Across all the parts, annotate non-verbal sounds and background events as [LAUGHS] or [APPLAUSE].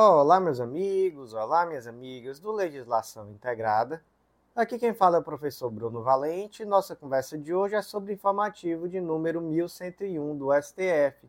Olá, meus amigos, olá, minhas amigas do Legislação Integrada. Aqui quem fala é o professor Bruno Valente. Nossa conversa de hoje é sobre o informativo de número 1101 do STF.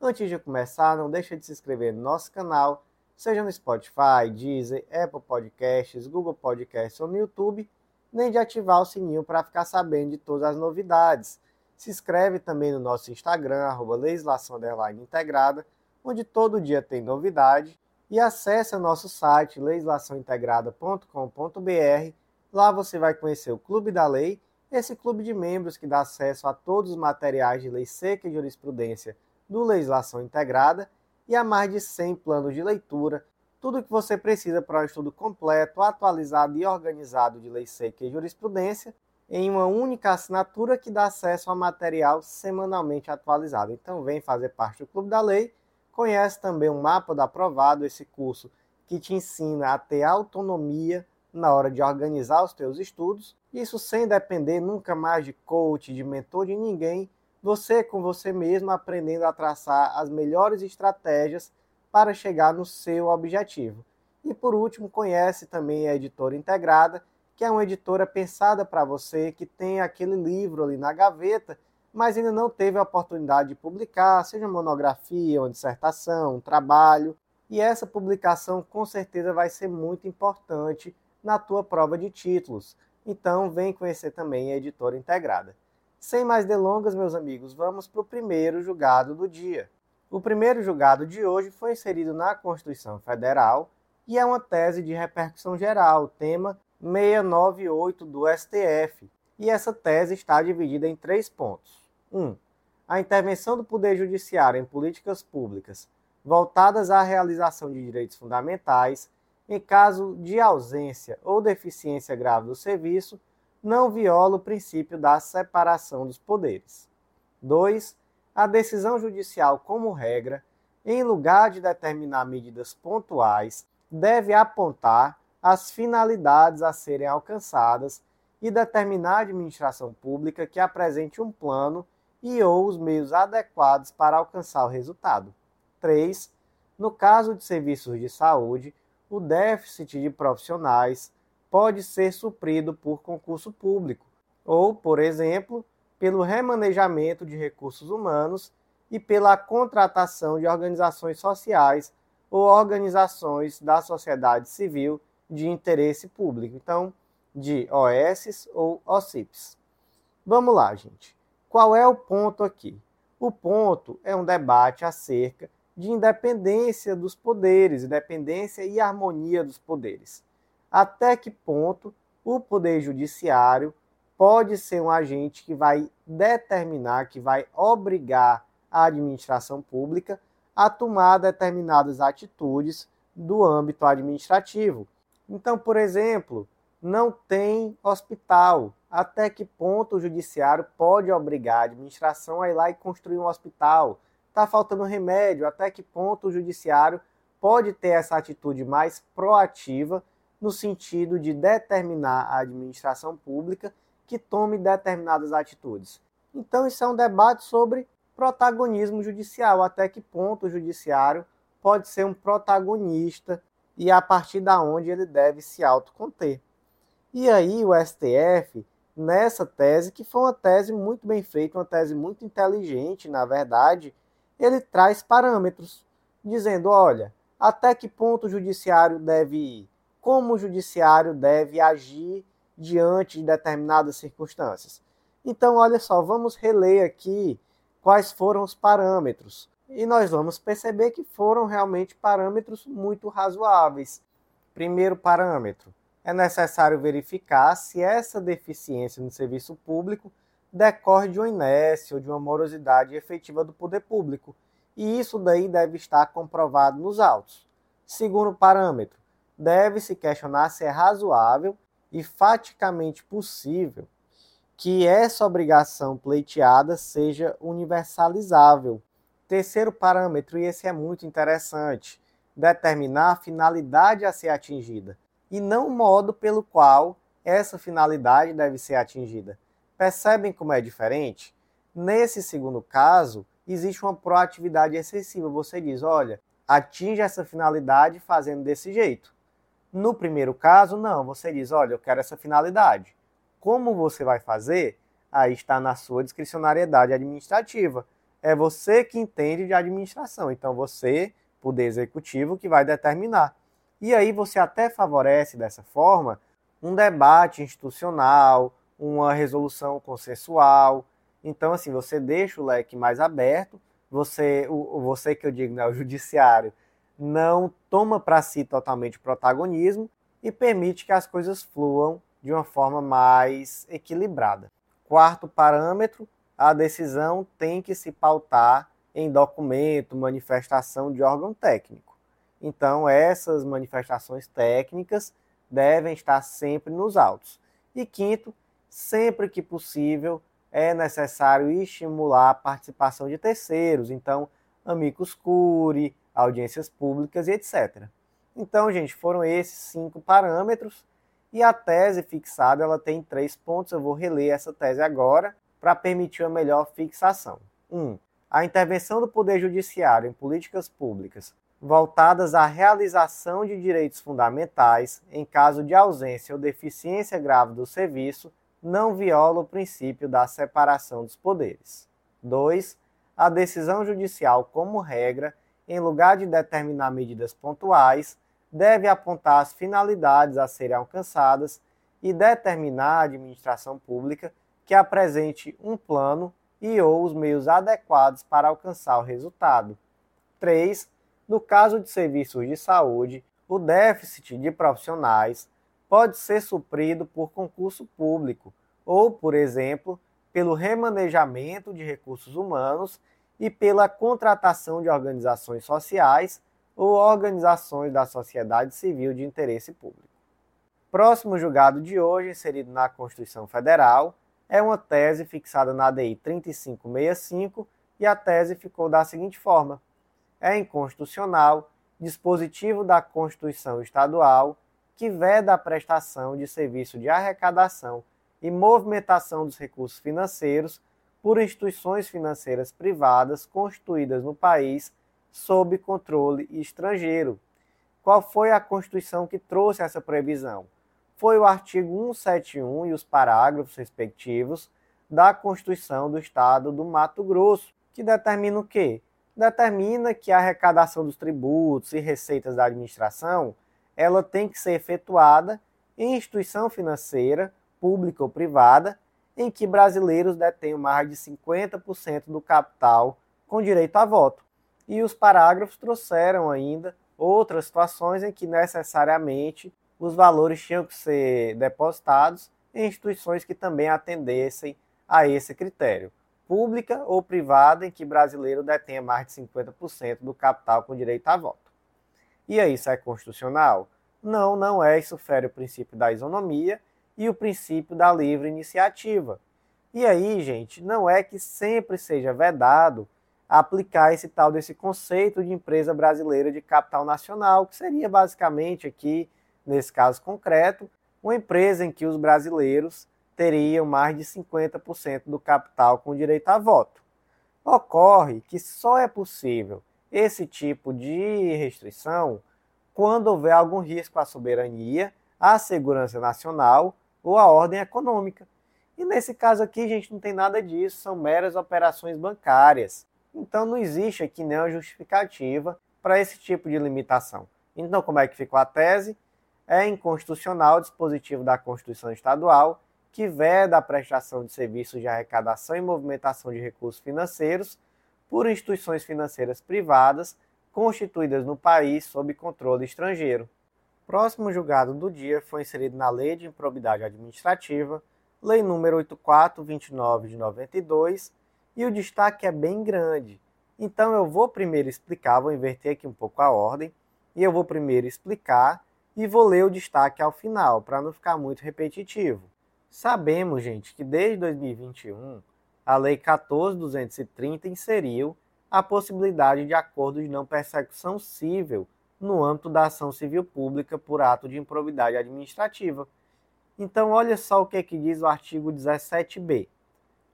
Antes de começar, não deixe de se inscrever no nosso canal, seja no Spotify, Deezer, Apple Podcasts, Google Podcasts ou no YouTube, nem de ativar o sininho para ficar sabendo de todas as novidades. Se inscreve também no nosso Instagram, arroba legislação integrada, onde todo dia tem novidade e acesse o nosso site legislaçãointegrada.com.br. Lá você vai conhecer o Clube da Lei, esse clube de membros que dá acesso a todos os materiais de lei seca e jurisprudência do Legislação Integrada e a mais de 100 planos de leitura, tudo o que você precisa para um estudo completo, atualizado e organizado de lei seca e jurisprudência em uma única assinatura que dá acesso a material semanalmente atualizado. Então vem fazer parte do Clube da Lei Conhece também o Mapa do Aprovado, esse curso que te ensina a ter autonomia na hora de organizar os teus estudos, isso sem depender nunca mais de coach, de mentor, de ninguém, você com você mesmo aprendendo a traçar as melhores estratégias para chegar no seu objetivo. E por último, conhece também a editora integrada, que é uma editora pensada para você que tem aquele livro ali na gaveta mas ainda não teve a oportunidade de publicar, seja monografia, uma dissertação, um trabalho. E essa publicação com certeza vai ser muito importante na tua prova de títulos. Então, vem conhecer também a editora integrada. Sem mais delongas, meus amigos, vamos para o primeiro julgado do dia. O primeiro julgado de hoje foi inserido na Constituição Federal e é uma tese de repercussão geral, tema 698 do STF, e essa tese está dividida em três pontos. 1. Um, a intervenção do Poder Judiciário em políticas públicas voltadas à realização de direitos fundamentais, em caso de ausência ou deficiência grave do serviço, não viola o princípio da separação dos poderes. 2. A decisão judicial, como regra, em lugar de determinar medidas pontuais, deve apontar as finalidades a serem alcançadas e determinar a administração pública que apresente um plano e ou os meios adequados para alcançar o resultado. 3. No caso de serviços de saúde, o déficit de profissionais pode ser suprido por concurso público ou, por exemplo, pelo remanejamento de recursos humanos e pela contratação de organizações sociais ou organizações da sociedade civil de interesse público. Então, de OS ou OCIPs. Vamos lá, gente. Qual é o ponto aqui? O ponto é um debate acerca de independência dos poderes, independência e harmonia dos poderes. Até que ponto o poder judiciário pode ser um agente que vai determinar, que vai obrigar a administração pública a tomar determinadas atitudes do âmbito administrativo. Então, por exemplo, não tem hospital. Até que ponto o judiciário pode obrigar a administração a ir lá e construir um hospital? Está faltando remédio. Até que ponto o judiciário pode ter essa atitude mais proativa no sentido de determinar a administração pública que tome determinadas atitudes? Então, isso é um debate sobre protagonismo judicial. Até que ponto o judiciário pode ser um protagonista e a partir da onde ele deve se autoconter. E aí o STF, nessa tese, que foi uma tese muito bem feita, uma tese muito inteligente, na verdade, ele traz parâmetros, dizendo, olha, até que ponto o judiciário deve ir, como o judiciário deve agir diante de determinadas circunstâncias. Então, olha só, vamos reler aqui quais foram os parâmetros. E nós vamos perceber que foram realmente parâmetros muito razoáveis. Primeiro parâmetro: é necessário verificar se essa deficiência no serviço público decorre de uma inércia ou de uma morosidade efetiva do poder público, e isso daí deve estar comprovado nos autos. Segundo parâmetro, deve-se questionar se é razoável e faticamente possível que essa obrigação pleiteada seja universalizável. Terceiro parâmetro, e esse é muito interessante, determinar a finalidade a ser atingida e não o modo pelo qual essa finalidade deve ser atingida. Percebem como é diferente? Nesse segundo caso, existe uma proatividade excessiva. Você diz: olha, atinge essa finalidade fazendo desse jeito. No primeiro caso, não, você diz, olha, eu quero essa finalidade. Como você vai fazer? Aí está na sua discricionariedade administrativa. É você que entende de administração. Então você, poder executivo, que vai determinar. E aí você até favorece dessa forma um debate institucional, uma resolução consensual. Então, assim, você deixa o leque mais aberto, você, o, você que eu digo, né, o judiciário, não toma para si totalmente protagonismo e permite que as coisas fluam de uma forma mais equilibrada. Quarto parâmetro, a decisão tem que se pautar em documento, manifestação de órgão técnico. Então, essas manifestações técnicas devem estar sempre nos autos. E quinto, sempre que possível, é necessário estimular a participação de terceiros, então, amigos curi, audiências públicas e etc. Então, gente, foram esses cinco parâmetros e a tese fixada ela tem três pontos. Eu vou reler essa tese agora para permitir uma melhor fixação. 1. Um, a intervenção do Poder Judiciário em políticas públicas voltadas à realização de direitos fundamentais em caso de ausência ou deficiência grave do serviço não viola o princípio da separação dos poderes. 2. A decisão judicial, como regra, em lugar de determinar medidas pontuais, deve apontar as finalidades a serem alcançadas e determinar a administração pública que apresente um plano e ou os meios adequados para alcançar o resultado. 3. No caso de serviços de saúde, o déficit de profissionais pode ser suprido por concurso público ou, por exemplo, pelo remanejamento de recursos humanos e pela contratação de organizações sociais ou organizações da sociedade civil de interesse público. Próximo julgado de hoje, inserido na Constituição Federal, é uma tese fixada na ADI 3565 e a tese ficou da seguinte forma: é inconstitucional dispositivo da Constituição Estadual que veda a prestação de serviço de arrecadação e movimentação dos recursos financeiros por instituições financeiras privadas constituídas no país sob controle estrangeiro. Qual foi a Constituição que trouxe essa previsão? Foi o artigo 171 e os parágrafos respectivos da Constituição do Estado do Mato Grosso, que determina o quê? Determina que a arrecadação dos tributos e receitas da administração ela tem que ser efetuada em instituição financeira, pública ou privada, em que brasileiros detenham mais de 50% do capital com direito a voto. E os parágrafos trouxeram ainda outras situações em que necessariamente os valores tinham que ser depositados em instituições que também atendessem a esse critério, pública ou privada, em que brasileiro detenha mais de 50% do capital com direito a voto. E aí, isso é constitucional? Não, não é. Isso fere o princípio da isonomia e o princípio da livre iniciativa. E aí, gente, não é que sempre seja vedado aplicar esse tal desse conceito de empresa brasileira de capital nacional, que seria basicamente aqui, nesse caso concreto, uma empresa em que os brasileiros teriam mais de 50% do capital com direito a voto. Ocorre que só é possível esse tipo de restrição quando houver algum risco à soberania, à segurança nacional ou à ordem econômica. E nesse caso aqui, gente, não tem nada disso, são meras operações bancárias. Então não existe aqui nenhuma justificativa para esse tipo de limitação. Então, como é que ficou a tese? É inconstitucional o dispositivo da Constituição Estadual que veda a prestação de serviços de arrecadação e movimentação de recursos financeiros por instituições financeiras privadas constituídas no país sob controle estrangeiro. Próximo julgado do dia foi inserido na Lei de Improbidade Administrativa, Lei número 8429 de 92, e o destaque é bem grande. Então eu vou primeiro explicar, vou inverter aqui um pouco a ordem, e eu vou primeiro explicar e vou ler o destaque ao final, para não ficar muito repetitivo. Sabemos, gente, que desde 2021 a Lei 14.230 inseriu a possibilidade de acordo de não persecução civil no âmbito da ação civil pública por ato de improbidade administrativa. Então, olha só o que, é que diz o artigo 17b.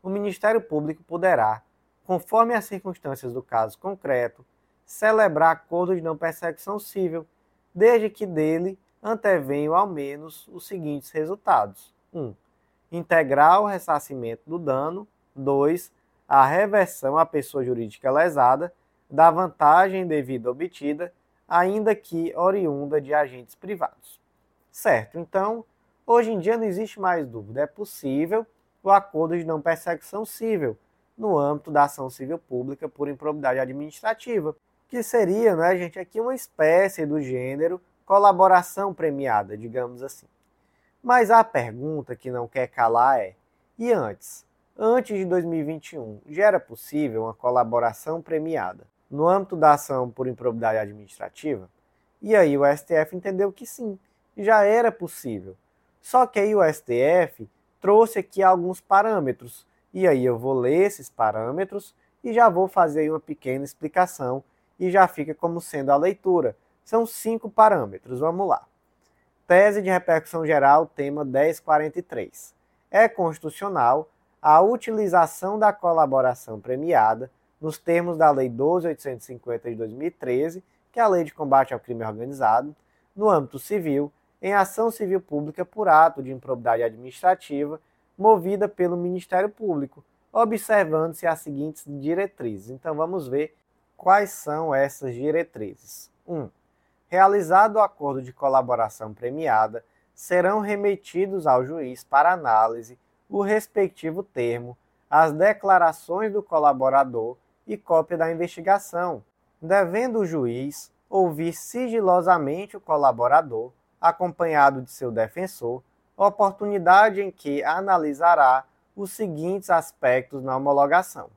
O Ministério Público poderá, conforme as circunstâncias do caso concreto, celebrar acordo de não persecução civil, desde que dele antevenham ao menos os seguintes resultados: 1. Um, integrar o ressarcimento do dano. 2. A reversão à pessoa jurídica lesada da vantagem devida obtida, ainda que oriunda de agentes privados. Certo, então, hoje em dia não existe mais dúvida, é possível o acordo de não persecução civil no âmbito da ação civil pública por improbidade administrativa, que seria, né, gente, aqui uma espécie do gênero colaboração premiada, digamos assim. Mas a pergunta que não quer calar é: e antes? Antes de 2021, já era possível uma colaboração premiada no âmbito da ação por improbidade administrativa? E aí o STF entendeu que sim, já era possível. Só que aí o STF trouxe aqui alguns parâmetros. E aí eu vou ler esses parâmetros e já vou fazer uma pequena explicação e já fica como sendo a leitura. São cinco parâmetros, vamos lá. Tese de repercussão geral, tema 1043. É constitucional a utilização da colaboração premiada nos termos da Lei 12.850 de 2013, que é a Lei de Combate ao Crime Organizado, no âmbito civil, em ação civil pública por ato de improbidade administrativa movida pelo Ministério Público, observando-se as seguintes diretrizes. Então vamos ver quais são essas diretrizes. 1. Um, realizado o acordo de colaboração premiada, serão remetidos ao juiz para análise o respectivo termo, as declarações do colaborador e cópia da investigação, devendo o juiz ouvir sigilosamente o colaborador acompanhado de seu defensor, oportunidade em que analisará os seguintes aspectos na homologação: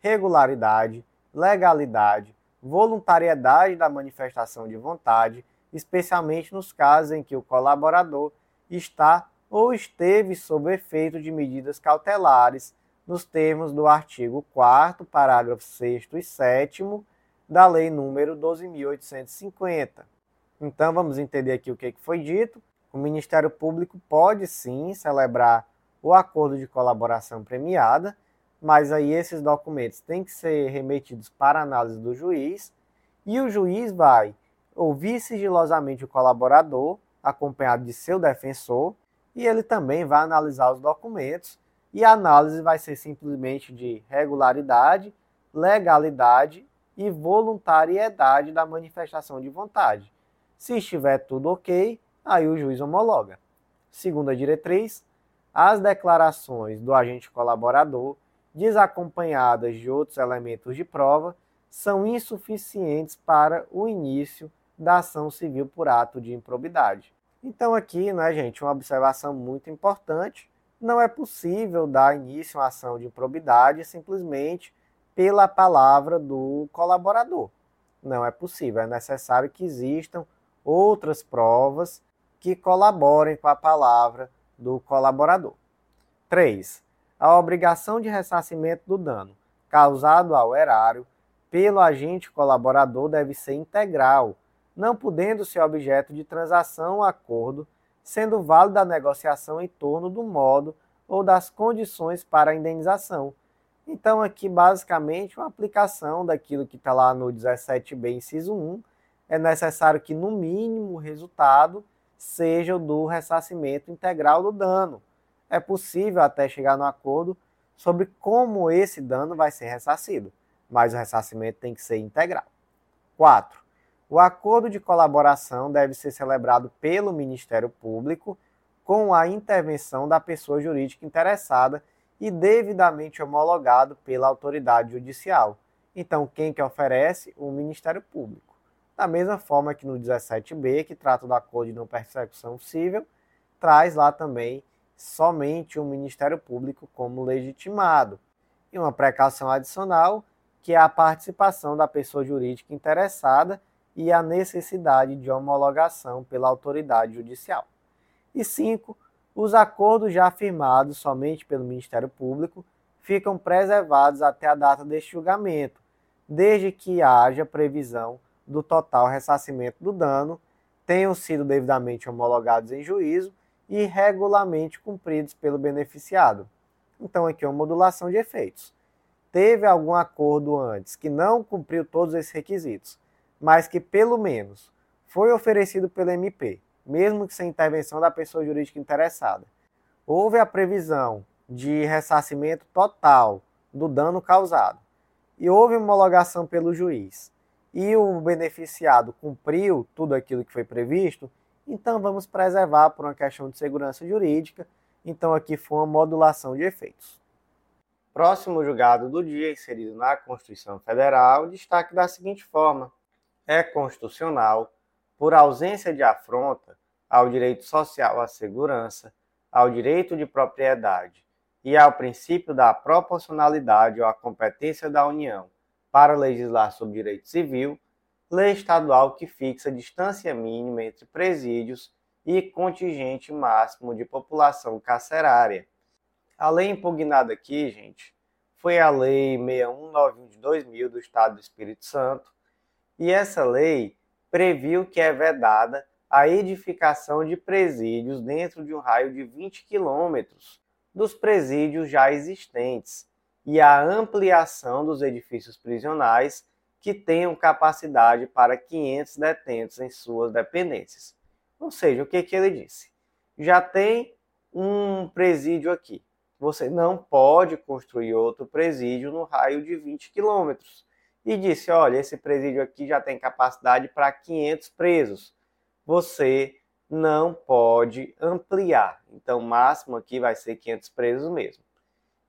regularidade, legalidade, voluntariedade da manifestação de vontade, especialmente nos casos em que o colaborador está ou esteve sob efeito de medidas cautelares, nos termos do artigo 4 parágrafo 6 e 7 da Lei nº 12.850. Então vamos entender aqui o que foi dito. O Ministério Público pode sim celebrar o acordo de colaboração premiada, mas aí esses documentos têm que ser remetidos para análise do juiz e o juiz vai ouvir sigilosamente o colaborador, acompanhado de seu defensor, e ele também vai analisar os documentos e a análise vai ser simplesmente de regularidade, legalidade e voluntariedade da manifestação de vontade. Se estiver tudo ok, aí o juiz homologa. Segunda diretriz, as declarações do agente colaborador, desacompanhadas de outros elementos de prova, são insuficientes para o início da ação civil por ato de improbidade. Então aqui, né, gente, uma observação muito importante, não é possível dar início a ação de improbidade simplesmente pela palavra do colaborador. Não é possível, é necessário que existam outras provas que colaborem com a palavra do colaborador. 3. A obrigação de ressarcimento do dano causado ao erário pelo agente colaborador deve ser integral, não podendo ser objeto de transação ou acordo, sendo válida a negociação em torno do modo ou das condições para a indenização. Então, aqui, basicamente, uma aplicação daquilo que está lá no 17b, inciso 1, é necessário que, no mínimo, o resultado seja o do ressarcimento integral do dano. É possível até chegar no acordo sobre como esse dano vai ser ressarcido, mas o ressarcimento tem que ser integral. 4. O acordo de colaboração deve ser celebrado pelo Ministério Público com a intervenção da pessoa jurídica interessada e devidamente homologado pela autoridade judicial. Então, quem que oferece? O Ministério Público. Da mesma forma que no 17b, que trata do acordo de não persecução civil, traz lá também somente o Ministério Público como legitimado. E uma precaução adicional, que é a participação da pessoa jurídica interessada e a necessidade de homologação pela autoridade judicial. E 5. Os acordos já firmados somente pelo Ministério Público ficam preservados até a data deste julgamento, desde que haja previsão do total ressarcimento do dano tenham sido devidamente homologados em juízo e regularmente cumpridos pelo beneficiado. Então, aqui é uma modulação de efeitos. teve algum acordo antes que não cumpriu todos esses requisitos, mas que pelo menos foi oferecido pelo MP, mesmo que sem intervenção da pessoa jurídica interessada. Houve a previsão de ressarcimento total do dano causado e houve homologação pelo juiz e o beneficiado cumpriu tudo aquilo que foi previsto, então vamos preservar por uma questão de segurança jurídica. Então aqui foi uma modulação de efeitos. Próximo julgado do dia, inserido na Constituição Federal, destaque da seguinte forma: é constitucional, por ausência de afronta ao direito social à segurança, ao direito de propriedade e ao princípio da proporcionalidade ou à competência da União para legislar sobre direito civil, lei estadual que fixa distância mínima entre presídios e contingente máximo de população carcerária. A lei impugnada aqui, gente, foi a Lei 6191 de 2000 do Estado do Espírito Santo, e essa lei previu que é vedada a edificação de presídios dentro de um raio de 20 quilômetros dos presídios já existentes e a ampliação dos edifícios prisionais que tenham capacidade para 500 detentos em suas dependências. Ou seja, o que, que ele disse? Já tem um presídio aqui você não pode construir outro presídio no raio de 20 quilômetros. E disse: olha, esse presídio aqui já tem capacidade para 500 presos. Você não pode ampliar. Então, o máximo aqui vai ser 500 presos mesmo.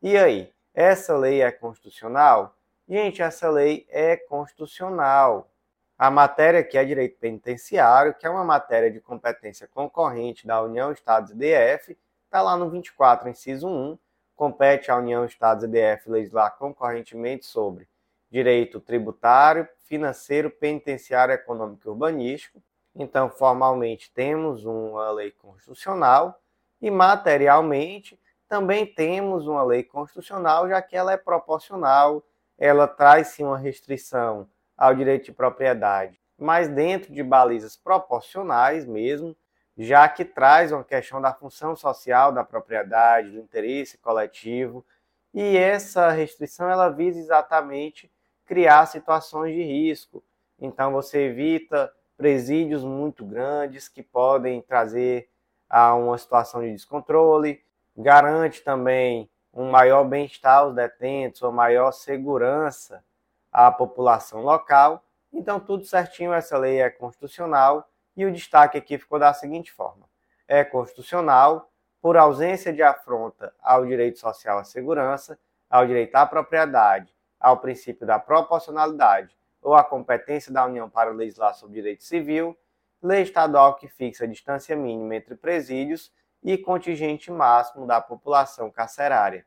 E aí, essa lei é constitucional? Gente, essa lei é constitucional. A matéria que é direito penitenciário, que é uma matéria de competência concorrente da União, Estados e DF, está lá no 24, inciso 1, compete à União, Estados e DF legislar concorrentemente sobre direito tributário, financeiro, penitenciário, econômico e urbanístico. Então, formalmente, temos uma lei constitucional e materialmente também temos uma lei constitucional, já que ela é proporcional, ela traz sim uma restrição ao direito de propriedade, mas dentro de balizas proporcionais mesmo, já que traz uma questão da função social da propriedade, do interesse coletivo, e essa restrição ela visa exatamente criar situações de risco. Então você evita presídios muito grandes que podem trazer a uma situação de descontrole, garante também um maior bem-estar aos detentos, uma maior segurança à população local. Então tudo certinho, essa lei é constitucional e o destaque aqui ficou da seguinte forma: é constitucional por ausência de afronta ao direito social à segurança, ao direito à propriedade, ao princípio da proporcionalidade ou à competência da União para legislar sobre direito civil, lei estadual que fixa a distância mínima entre presídios e contingente máximo da população carcerária.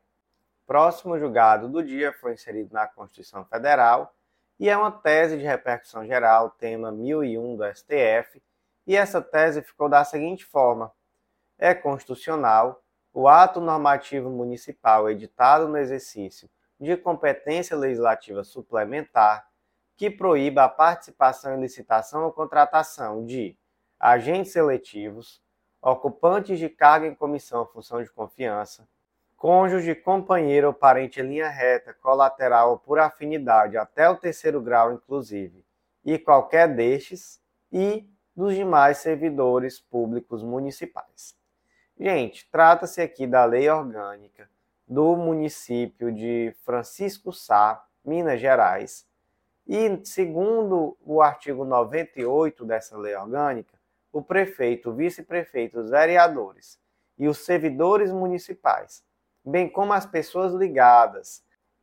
Próximo julgado do dia foi inserido na Constituição Federal e é uma tese de repercussão geral, tema 1001 do STF, e essa tese ficou da seguinte forma: é constitucional o ato normativo municipal editado no exercício de competência legislativa suplementar que proíba a participação em licitação ou contratação de agentes seletivos, ocupantes de carga em comissão função de confiança, cônjuge, companheiro ou parente em linha reta, colateral ou por afinidade até o terceiro grau, inclusive, e qualquer destes, e dos demais servidores públicos municipais. Gente, trata-se aqui da lei orgânica do município de Francisco Sá, Minas Gerais. E, segundo o artigo 98 dessa lei orgânica, o prefeito, o vice-prefeito, os vereadores e os servidores municipais, bem como as pessoas ligadas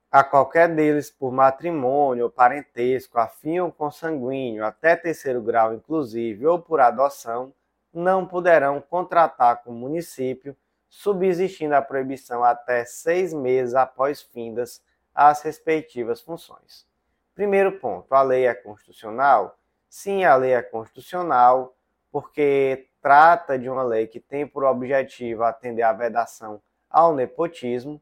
a qualquer deles por matrimônio ou parentesco, afim consanguíneo, até terceiro grau inclusive, ou por adoção, não poderão contratar com o município, subsistindo a proibição até seis meses após findas as respectivas funções. Primeiro ponto, a lei é constitucional? Sim, a lei é constitucional, porque trata de uma lei que tem por objetivo atender à vedação ao nepotismo,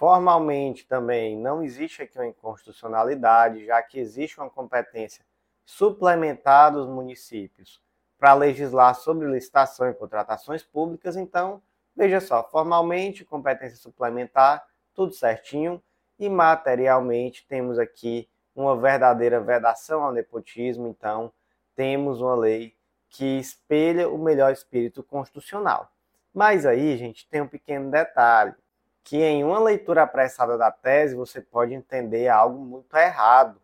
Formalmente também não existe aqui uma inconstitucionalidade, já que existe uma competência suplementar dos municípios para legislar sobre licitação e contratações públicas. Então, veja só, formalmente, competência suplementar, tudo certinho. e materialmente temos aqui uma verdadeira vedação ao nepotismo, então temos uma lei que espelha o melhor espírito constitucional. Mas aí, gente, tem um pequeno detalhe, que em uma leitura apressada da tese você pode entender algo muito errado.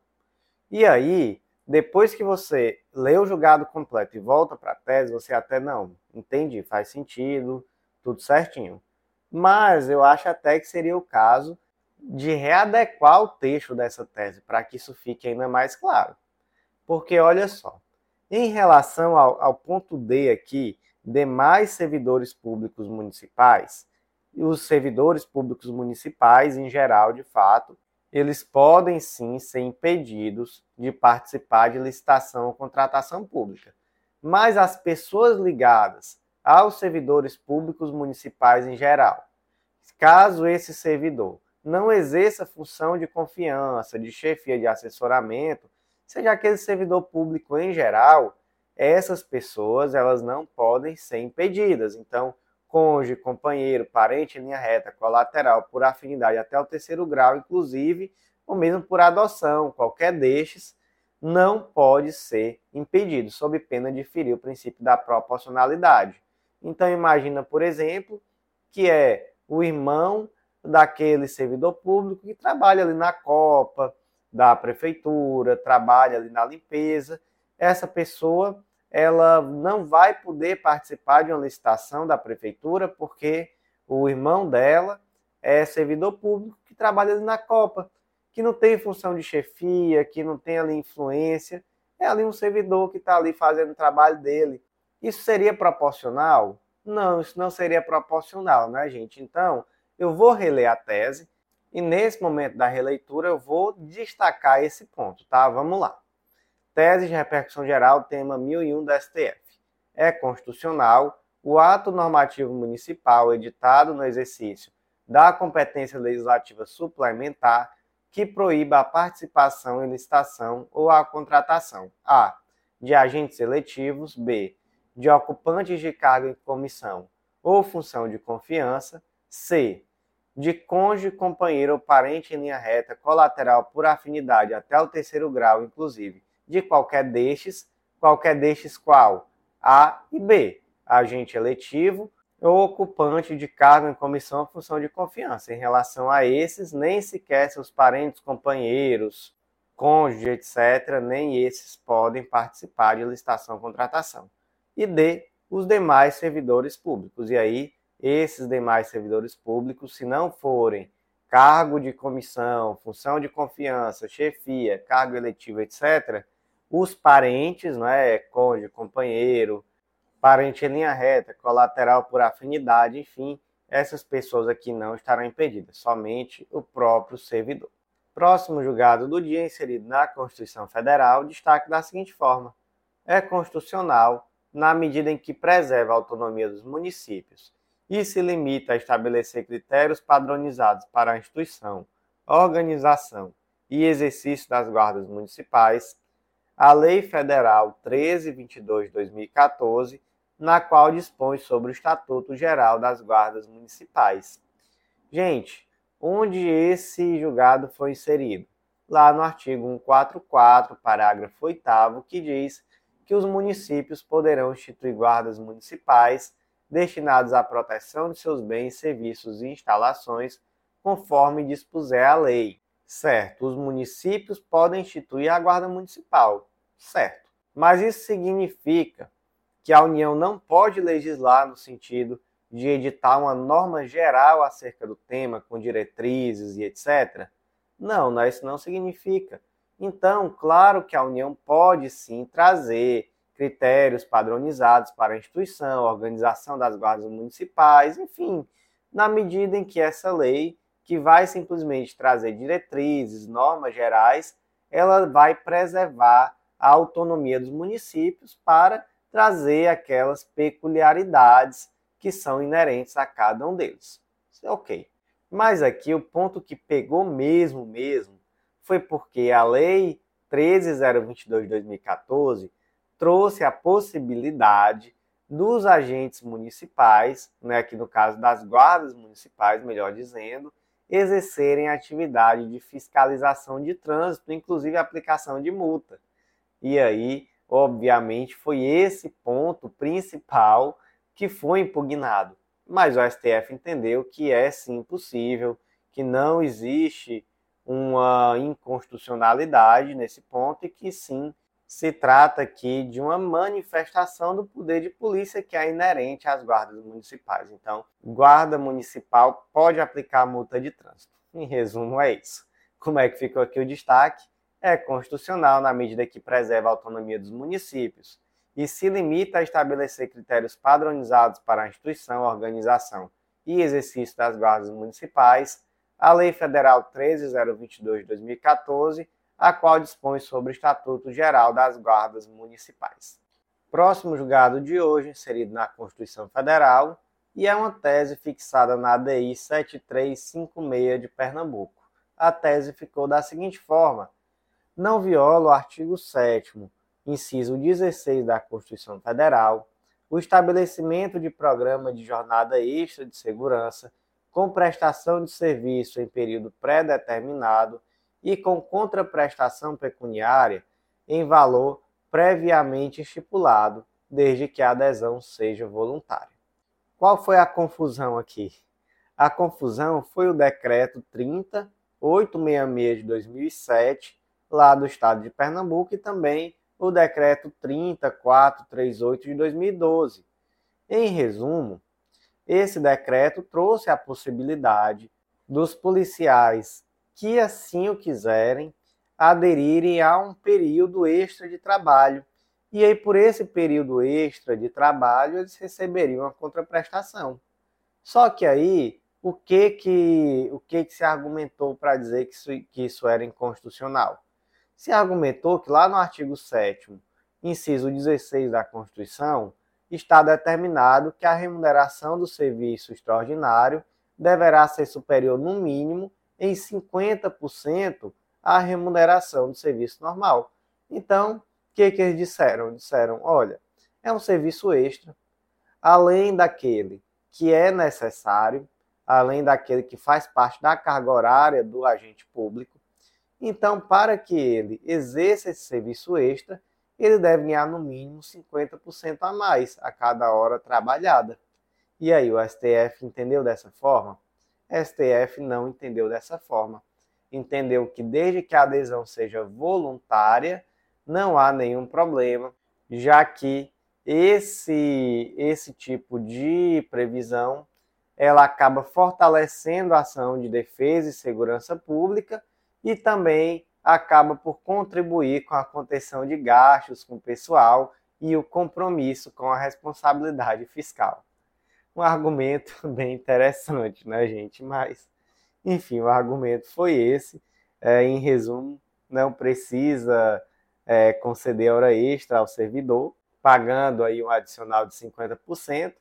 E aí, depois que você lê o julgado completo e volta para a tese, você até não, entendi, faz sentido, tudo certinho. Mas eu acho até que seria o caso de readequar o texto dessa tese para que isso fique ainda mais claro. Porque olha só, em relação ao, ao ponto D aqui, demais servidores públicos municipais, e os servidores públicos municipais, em geral, de fato, eles podem sim ser impedidos de participar de licitação ou contratação pública. Mas as pessoas ligadas aos servidores públicos municipais em geral, caso esse servidor não exerça função de confiança, de chefia de assessoramento, seja aquele servidor público em geral, essas pessoas elas não podem ser impedidas. Então, cônjuge, companheiro, parente linha reta, colateral, por afinidade até o terceiro grau, inclusive, ou mesmo por adoção, qualquer destes, não pode ser impedido, sob pena de ferir o princípio da proporcionalidade. Então, imagina, por exemplo, que é o irmão daquele servidor público que trabalha ali na Copa, da prefeitura, trabalha ali na limpeza, essa pessoa ela não vai poder participar de uma licitação da prefeitura porque o irmão dela é servidor público que trabalha ali na Copa, que não tem função de chefia, que não tem ali influência, é ali um servidor que está ali fazendo o trabalho dele. Isso seria proporcional? Não, isso não seria proporcional, né, gente? Então, eu vou reler a tese e nesse momento da releitura eu vou destacar esse ponto, tá? Vamos lá. Tese de repercussão geral, tema 1001 da STF. É constitucional o ato normativo municipal editado no exercício da competência legislativa suplementar que proíba a participação em licitação ou a contratação a. de agentes eletivos, b. de ocupantes de cargo em comissão ou função de confiança, c de cônjuge, companheiro ou parente em linha reta, colateral por afinidade até o terceiro grau, inclusive, de qualquer destes, qualquer destes qual? A e B, agente eletivo ou ocupante de cargo em comissão ou função de confiança. Em relação a esses, nem sequer seus parentes, companheiros, cônjuge, etc., nem esses podem participar de licitação ou contratação. E D, os demais servidores públicos. E aí, esses demais servidores públicos, se não forem cargo de comissão, função de confiança, chefia, cargo eletivo, etc., os parentes, não é, cônjuge, companheiro, parente em linha reta, colateral por afinidade, enfim, essas pessoas aqui não estarão impedidas, somente o próprio servidor. Próximo julgado do dia inserido na Constituição Federal, destaque da seguinte forma: é constitucional na medida em que preserva a autonomia dos municípios e se limita a estabelecer critérios padronizados para a instituição, organização e exercício das guardas municipais, a Lei Federal 1322 de 2014, na qual dispõe sobre o Estatuto Geral das Guardas Municipais. Gente, onde esse julgado foi inserido? Lá no artigo 144, parágrafo 8, que diz que os municípios poderão instituir guardas municipais destinados à proteção de seus bens, serviços e instalações, conforme dispuser a lei. Certo, os municípios podem instituir a Guarda Municipal, certo. Mas isso significa que a União não pode legislar no sentido de editar uma norma geral acerca do tema, com diretrizes e etc. Não, isso não significa. Então, claro que a União pode sim trazer critérios padronizados para a instituição, organização das guardas municipais, enfim, na medida em que essa lei, que vai simplesmente trazer diretrizes, normas gerais, ela vai preservar a autonomia dos municípios para trazer aquelas peculiaridades que são inerentes a cada um deles. Ok. Mas aqui o ponto que pegou mesmo, mesmo, foi porque a Lei 13022 de 2014 trouxe a possibilidade dos agentes municipais, né, aqui no caso das guardas municipais, melhor dizendo, exercerem atividade de fiscalização de trânsito, inclusive aplicação de multa. E aí, obviamente, foi esse ponto principal que foi impugnado. Mas o STF entendeu que é sim possível, que não existe uma inconstitucionalidade nesse ponto e que sim se trata aqui de uma manifestação do poder de polícia que é inerente às guardas municipais. Então, guarda municipal pode aplicar multa de trânsito. Em resumo, é isso. Como é que ficou aqui o destaque? É constitucional na medida que preserva a autonomia dos municípios e se limita a estabelecer critérios padronizados para a instituição, organização e exercício das guardas municipais, a Lei Federal 13022 de 2014 a qual dispõe sobre o Estatuto Geral das Guardas Municipais. Próximo julgado de hoje, inserido na Constituição Federal, e é uma tese fixada na ADI 7356 de Pernambuco. A tese ficou da seguinte forma: não viola o artigo 7, inciso 16 da Constituição Federal, o estabelecimento de programa de jornada extra de segurança com prestação de serviço em período pré-determinado e com contraprestação pecuniária em valor previamente estipulado, desde que a adesão seja voluntária. Qual foi a confusão aqui? A confusão foi o decreto 30866 de 2007, lá do estado de Pernambuco, e também o decreto 30438 de 2012. Em resumo, esse decreto trouxe a possibilidade dos policiais que assim o quiserem, aderirem a um período extra de trabalho. E aí, por esse período extra de trabalho, eles receberiam a contraprestação. Só que aí, o que que, o que, que se argumentou para dizer que isso, que isso era inconstitucional? Se argumentou que lá no artigo 7 inciso 16 da Constituição, está determinado que a remuneração do serviço extraordinário deverá ser superior, no mínimo, em 50% a remuneração do serviço normal. Então, o que, que eles disseram? Disseram: olha, é um serviço extra, além daquele que é necessário, além daquele que faz parte da carga horária do agente público. Então, para que ele exerça esse serviço extra, ele deve ganhar no mínimo 50% a mais a cada hora trabalhada. E aí, o STF entendeu dessa forma? STF não entendeu dessa forma. Entendeu que desde que a adesão seja voluntária, não há nenhum problema, já que esse esse tipo de previsão ela acaba fortalecendo a ação de defesa e segurança pública e também acaba por contribuir com a contenção de gastos com o pessoal e o compromisso com a responsabilidade fiscal um argumento [LAUGHS] bem interessante, né, gente? Mas, enfim, o argumento foi esse. É, em resumo, não precisa é, conceder hora extra ao servidor, pagando aí um adicional de 50%,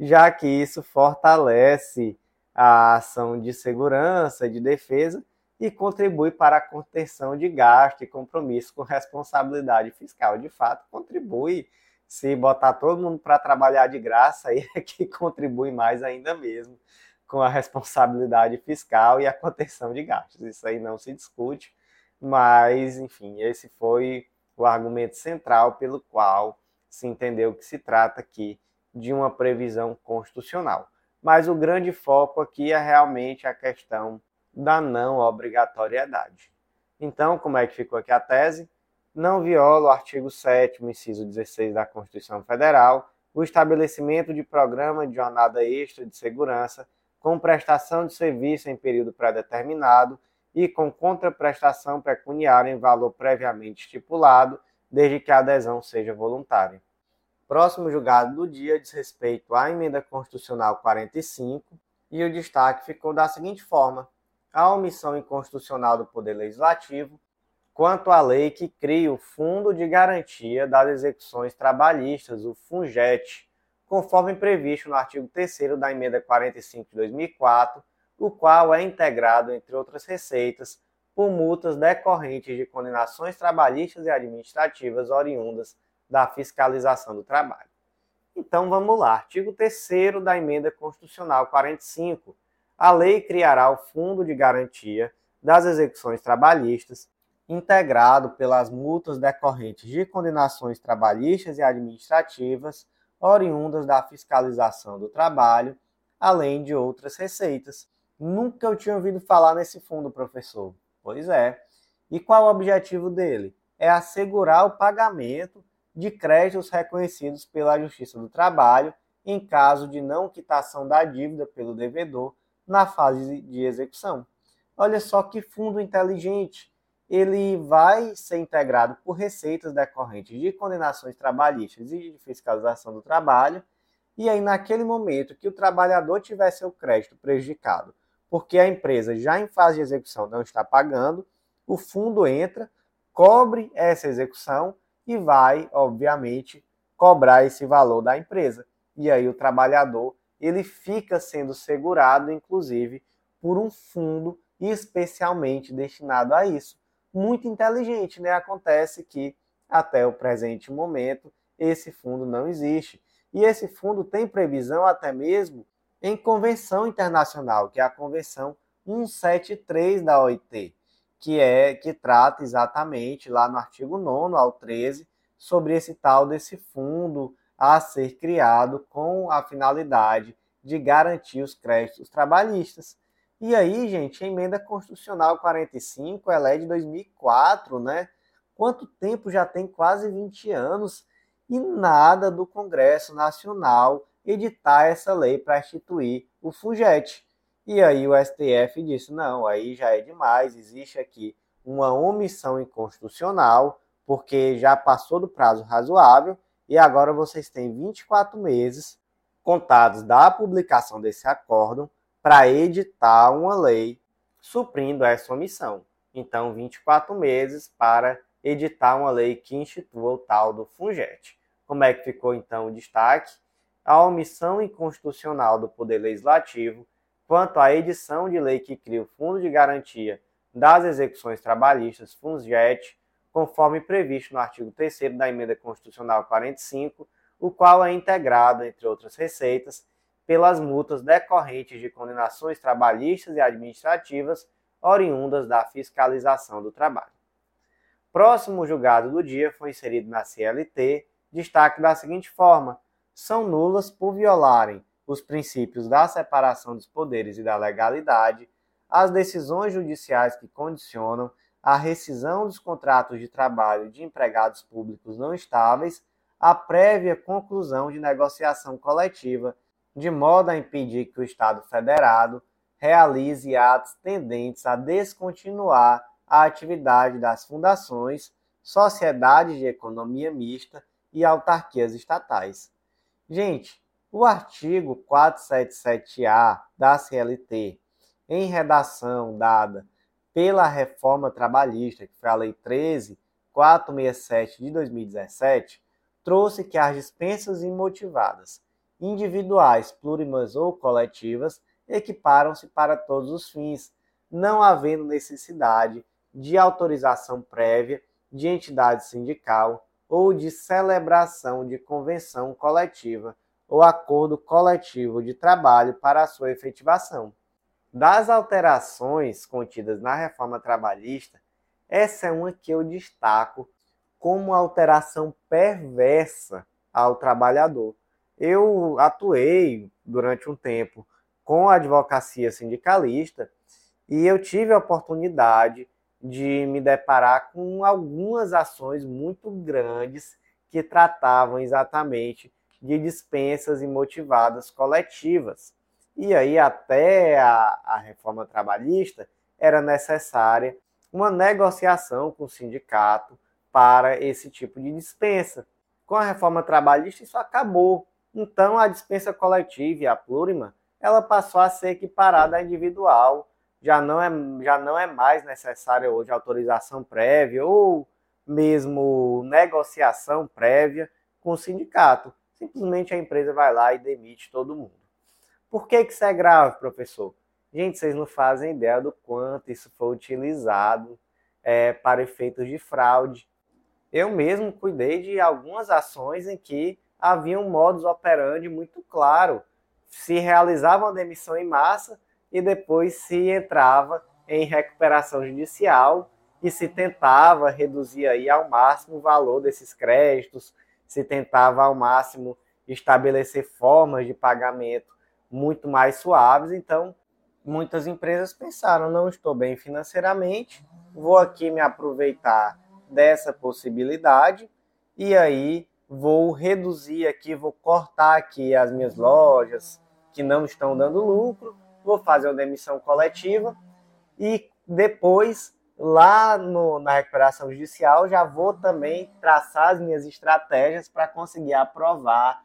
já que isso fortalece a ação de segurança, de defesa e contribui para a contenção de gasto e compromisso com responsabilidade fiscal. De fato, contribui se botar todo mundo para trabalhar de graça, aí é que contribui mais ainda mesmo com a responsabilidade fiscal e a contenção de gastos. Isso aí não se discute, mas, enfim, esse foi o argumento central pelo qual se entendeu que se trata aqui de uma previsão constitucional. Mas o grande foco aqui é realmente a questão da não obrigatoriedade. Então, como é que ficou aqui a tese? Não viola o artigo 7 inciso 16 da Constituição Federal, o estabelecimento de programa de jornada extra de segurança com prestação de serviço em período pré-determinado e com contraprestação pecuniária em valor previamente estipulado, desde que a adesão seja voluntária. Próximo julgado do dia diz respeito à emenda constitucional 45 e o destaque ficou da seguinte forma: a omissão inconstitucional do Poder Legislativo quanto à lei que cria o Fundo de Garantia das Execuções Trabalhistas, o FUNGET, conforme previsto no artigo 3 da Emenda 45 de 2004, o qual é integrado, entre outras receitas, por multas decorrentes de condenações trabalhistas e administrativas oriundas da fiscalização do trabalho. Então vamos lá, artigo 3 da Emenda Constitucional 45. a lei criará o Fundo de Garantia das Execuções Trabalhistas, integrado pelas multas decorrentes de condenações trabalhistas e administrativas oriundas da fiscalização do trabalho, além de outras receitas. Nunca eu tinha ouvido falar nesse fundo, professor. Pois é. E qual o objetivo dele? É assegurar o pagamento de créditos reconhecidos pela Justiça do Trabalho em caso de não quitação da dívida pelo devedor na fase de execução. Olha só que fundo inteligente. Ele vai ser integrado por receitas decorrentes de condenações trabalhistas e de fiscalização do trabalho. E aí, naquele momento que o trabalhador tiver seu crédito prejudicado, porque a empresa já em fase de execução não está pagando, o fundo entra, cobre essa execução e vai, obviamente, cobrar esse valor da empresa. E aí o trabalhador ele fica sendo segurado, inclusive, por um fundo especialmente destinado a isso. Muito inteligente, né? Acontece que até o presente momento esse fundo não existe. E esse fundo tem previsão até mesmo em convenção internacional, que é a convenção 173 da OIT, que é que trata exatamente lá no artigo 9 ao 13 sobre esse tal desse fundo a ser criado com a finalidade de garantir os créditos trabalhistas. E aí, gente, a emenda constitucional 45, ela é de 2004, né? Quanto tempo já tem? Quase 20 anos e nada do Congresso Nacional editar essa lei para instituir o FUGET. E aí o STF disse: não, aí já é demais, existe aqui uma omissão inconstitucional, porque já passou do prazo razoável e agora vocês têm 24 meses contados da publicação desse acórdão para editar uma lei suprindo essa omissão. Então, 24 meses para editar uma lei que institua o tal do FUNGET. Como é que ficou então o destaque? A omissão inconstitucional do Poder Legislativo quanto à edição de lei que cria o Fundo de Garantia das Execuções Trabalhistas, FUNGET, conforme previsto no artigo 3 da Emenda Constitucional 45, o qual é integrado, entre outras receitas, pelas multas decorrentes de condenações trabalhistas e administrativas oriundas da fiscalização do trabalho. Próximo julgado do dia foi inserido na CLT, destaque da seguinte forma: são nulas por violarem os princípios da separação dos poderes e da legalidade, as decisões judiciais que condicionam a rescisão dos contratos de trabalho de empregados públicos não estáveis a prévia conclusão de negociação coletiva, de modo a impedir que o Estado federado realize atos tendentes a descontinuar a atividade das fundações, sociedades de economia mista e autarquias estatais. Gente, o artigo 477-A da CLT, em redação dada pela reforma trabalhista, que foi a Lei 13.467 de 2017, trouxe que as dispensas imotivadas, individuais, plurimas ou coletivas, equiparam-se para todos os fins, não havendo necessidade de autorização prévia de entidade sindical ou de celebração de convenção coletiva ou acordo coletivo de trabalho para sua efetivação. Das alterações contidas na reforma trabalhista, essa é uma que eu destaco como alteração perversa ao trabalhador. Eu atuei durante um tempo com a advocacia sindicalista e eu tive a oportunidade de me deparar com algumas ações muito grandes que tratavam exatamente de dispensas imotivadas coletivas. E aí, até a, a reforma trabalhista, era necessária uma negociação com o sindicato para esse tipo de dispensa. Com a reforma trabalhista, isso acabou. Então, a dispensa coletiva e a plurima, ela passou a ser equiparada à individual. Já não é, já não é mais necessária hoje autorização prévia ou mesmo negociação prévia com o sindicato. Simplesmente a empresa vai lá e demite todo mundo. Por que, que isso é grave, professor? Gente, vocês não fazem ideia do quanto isso foi utilizado é, para efeitos de fraude eu mesmo cuidei de algumas ações em que havia um modus operandi muito claro. Se realizava uma demissão em massa, e depois se entrava em recuperação judicial e se tentava reduzir aí ao máximo o valor desses créditos, se tentava ao máximo estabelecer formas de pagamento muito mais suaves. Então, muitas empresas pensaram: não estou bem financeiramente, vou aqui me aproveitar dessa possibilidade e aí vou reduzir aqui, vou cortar aqui as minhas lojas que não estão dando lucro, vou fazer uma demissão coletiva e depois lá no, na recuperação judicial já vou também traçar as minhas estratégias para conseguir aprovar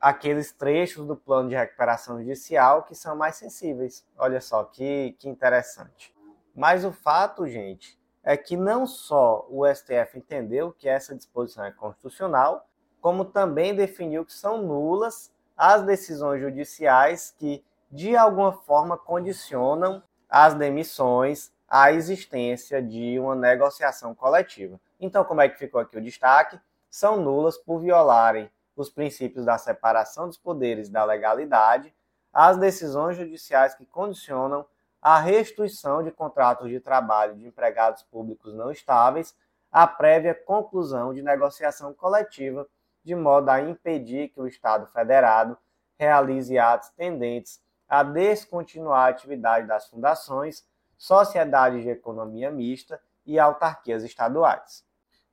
aqueles trechos do plano de recuperação judicial que são mais sensíveis. Olha só que, que interessante. Mas o fato, gente, é que não só o STF entendeu que essa disposição é constitucional, como também definiu que são nulas as decisões judiciais que, de alguma forma, condicionam as demissões à existência de uma negociação coletiva. Então, como é que ficou aqui o destaque? São nulas por violarem os princípios da separação dos poderes e da legalidade, as decisões judiciais que condicionam a restituição de contratos de trabalho de empregados públicos não estáveis à prévia conclusão de negociação coletiva, de modo a impedir que o Estado federado realize atos tendentes a descontinuar a atividade das fundações, sociedades de economia mista e autarquias estaduais.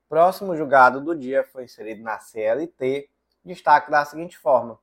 Próximo julgado do dia foi inserido na CLT destaque da seguinte forma: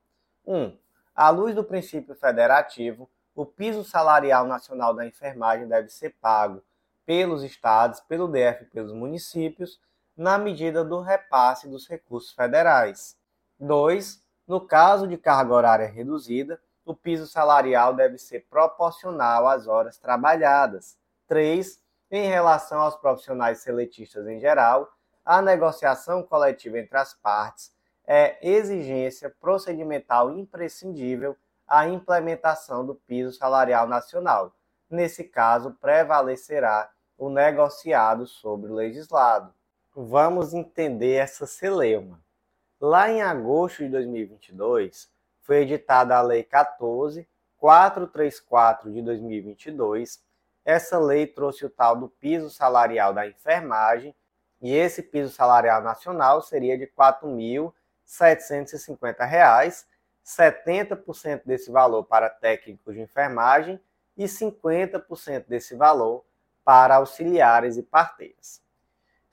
1. Um, à luz do princípio federativo, o piso salarial nacional da enfermagem deve ser pago pelos estados, pelo DF e pelos municípios, na medida do repasse dos recursos federais. 2. No caso de carga horária reduzida, o piso salarial deve ser proporcional às horas trabalhadas. 3. Em relação aos profissionais seletistas em geral, a negociação coletiva entre as partes é exigência procedimental imprescindível à implementação do piso salarial nacional. Nesse caso, prevalecerá o negociado sobre o legislado. Vamos entender essa celeuma. Lá em agosto de 2022, foi editada a Lei 14434 de 2022. Essa lei trouxe o tal do piso salarial da enfermagem, e esse piso salarial nacional seria de R$ 4.000 750 reais, 70% desse valor para técnicos de enfermagem e 50% desse valor para auxiliares e parteiras.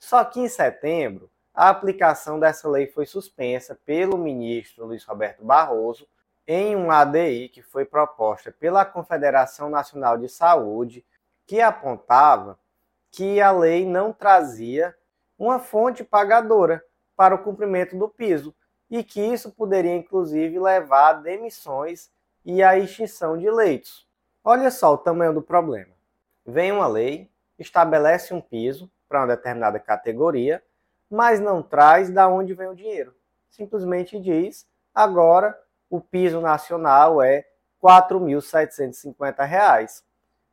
Só que em setembro, a aplicação dessa lei foi suspensa pelo ministro Luiz Roberto Barroso em um ADI que foi proposta pela Confederação Nacional de Saúde, que apontava que a lei não trazia uma fonte pagadora para o cumprimento do piso, e que isso poderia inclusive levar a demissões e a extinção de leitos. Olha só o tamanho do problema. Vem uma lei, estabelece um piso para uma determinada categoria, mas não traz da onde vem o dinheiro. Simplesmente diz: agora o piso nacional é R$ 4.750.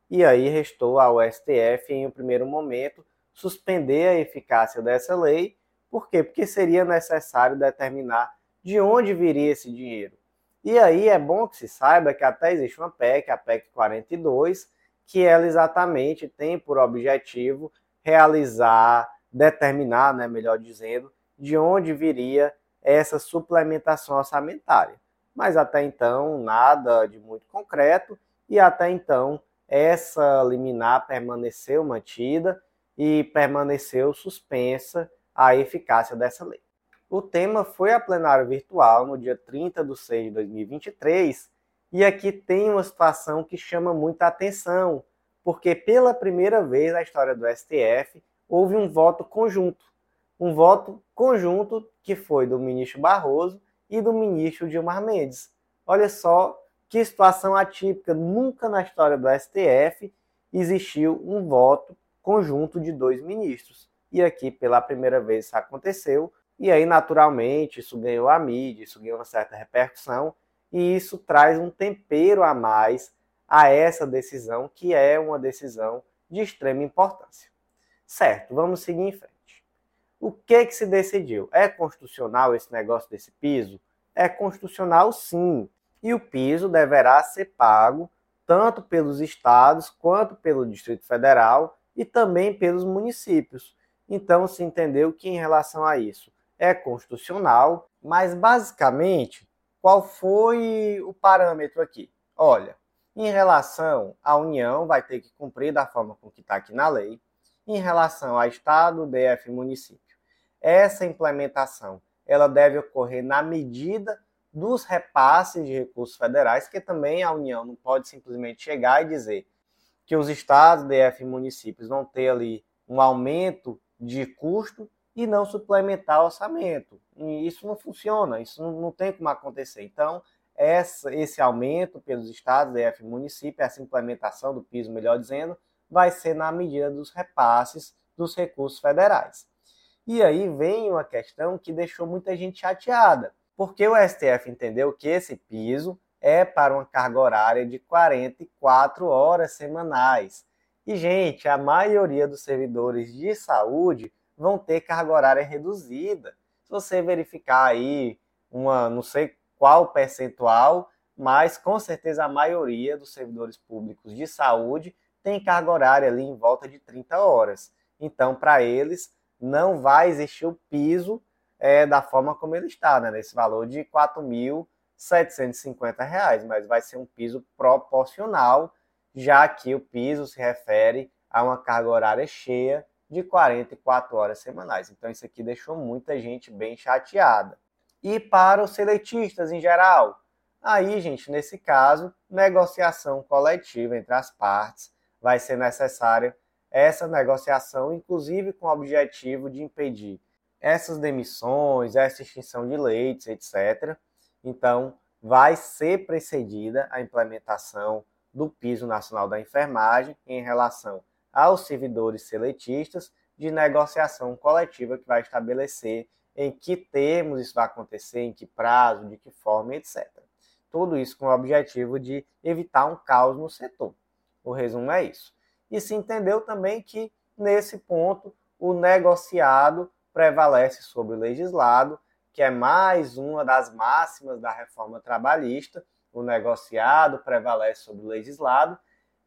E aí restou ao STF, em um primeiro momento, suspender a eficácia dessa lei por quê? Porque seria necessário determinar de onde viria esse dinheiro. E aí é bom que se saiba que até existe uma PEC, a PEC 42, que ela exatamente tem por objetivo realizar, determinar, né, melhor dizendo, de onde viria essa suplementação orçamentária. Mas até então, nada de muito concreto, e até então, essa liminar permaneceu mantida e permaneceu suspensa a eficácia dessa lei. O tema foi a plenário virtual no dia 30 de 6 de 2023 e aqui tem uma situação que chama muita atenção, porque pela primeira vez na história do STF houve um voto conjunto. Um voto conjunto que foi do ministro Barroso e do ministro Gilmar Mendes. Olha só que situação atípica, nunca na história do STF existiu um voto conjunto de dois ministros e aqui pela primeira vez isso aconteceu, e aí naturalmente isso ganhou a mídia, isso ganhou uma certa repercussão, e isso traz um tempero a mais a essa decisão, que é uma decisão de extrema importância. Certo, vamos seguir em frente. O que que se decidiu? É constitucional esse negócio desse piso? É constitucional sim. E o piso deverá ser pago tanto pelos estados quanto pelo Distrito Federal e também pelos municípios. Então se entendeu que em relação a isso é constitucional, mas basicamente qual foi o parâmetro aqui? Olha, em relação à União, vai ter que cumprir da forma com que está aqui na lei. Em relação a Estado, DF e município, essa implementação ela deve ocorrer na medida dos repasses de recursos federais, que também a União não pode simplesmente chegar e dizer que os estados, DF e municípios vão ter ali um aumento de custo e não suplementar orçamento. E isso não funciona, isso não, não tem como acontecer. Então, essa, esse aumento pelos estados, DF e município, essa implementação do piso, melhor dizendo, vai ser na medida dos repasses dos recursos federais. E aí vem uma questão que deixou muita gente chateada, porque o STF entendeu que esse piso é para uma carga horária de 44 horas semanais. E, gente, a maioria dos servidores de saúde vão ter carga horária reduzida. Se você verificar aí uma, não sei qual percentual, mas com certeza a maioria dos servidores públicos de saúde tem carga horária ali em volta de 30 horas. Então, para eles, não vai existir o piso é, da forma como ele está, né, nesse valor de R$ 4.750, mas vai ser um piso proporcional, já que o piso se refere a uma carga horária cheia de 44 horas semanais. Então isso aqui deixou muita gente bem chateada. E para os seletistas em geral, aí, gente, nesse caso, negociação coletiva entre as partes vai ser necessária essa negociação, inclusive com o objetivo de impedir essas demissões, essa extinção de leitos, etc. Então, vai ser precedida a implementação do piso nacional da enfermagem em relação aos servidores seletistas de negociação coletiva que vai estabelecer em que termos isso vai acontecer, em que prazo, de que forma, etc. Tudo isso com o objetivo de evitar um caos no setor. O resumo é isso. E se entendeu também que, nesse ponto, o negociado prevalece sobre o legislado, que é mais uma das máximas da reforma trabalhista. O negociado prevalece sobre o legislado.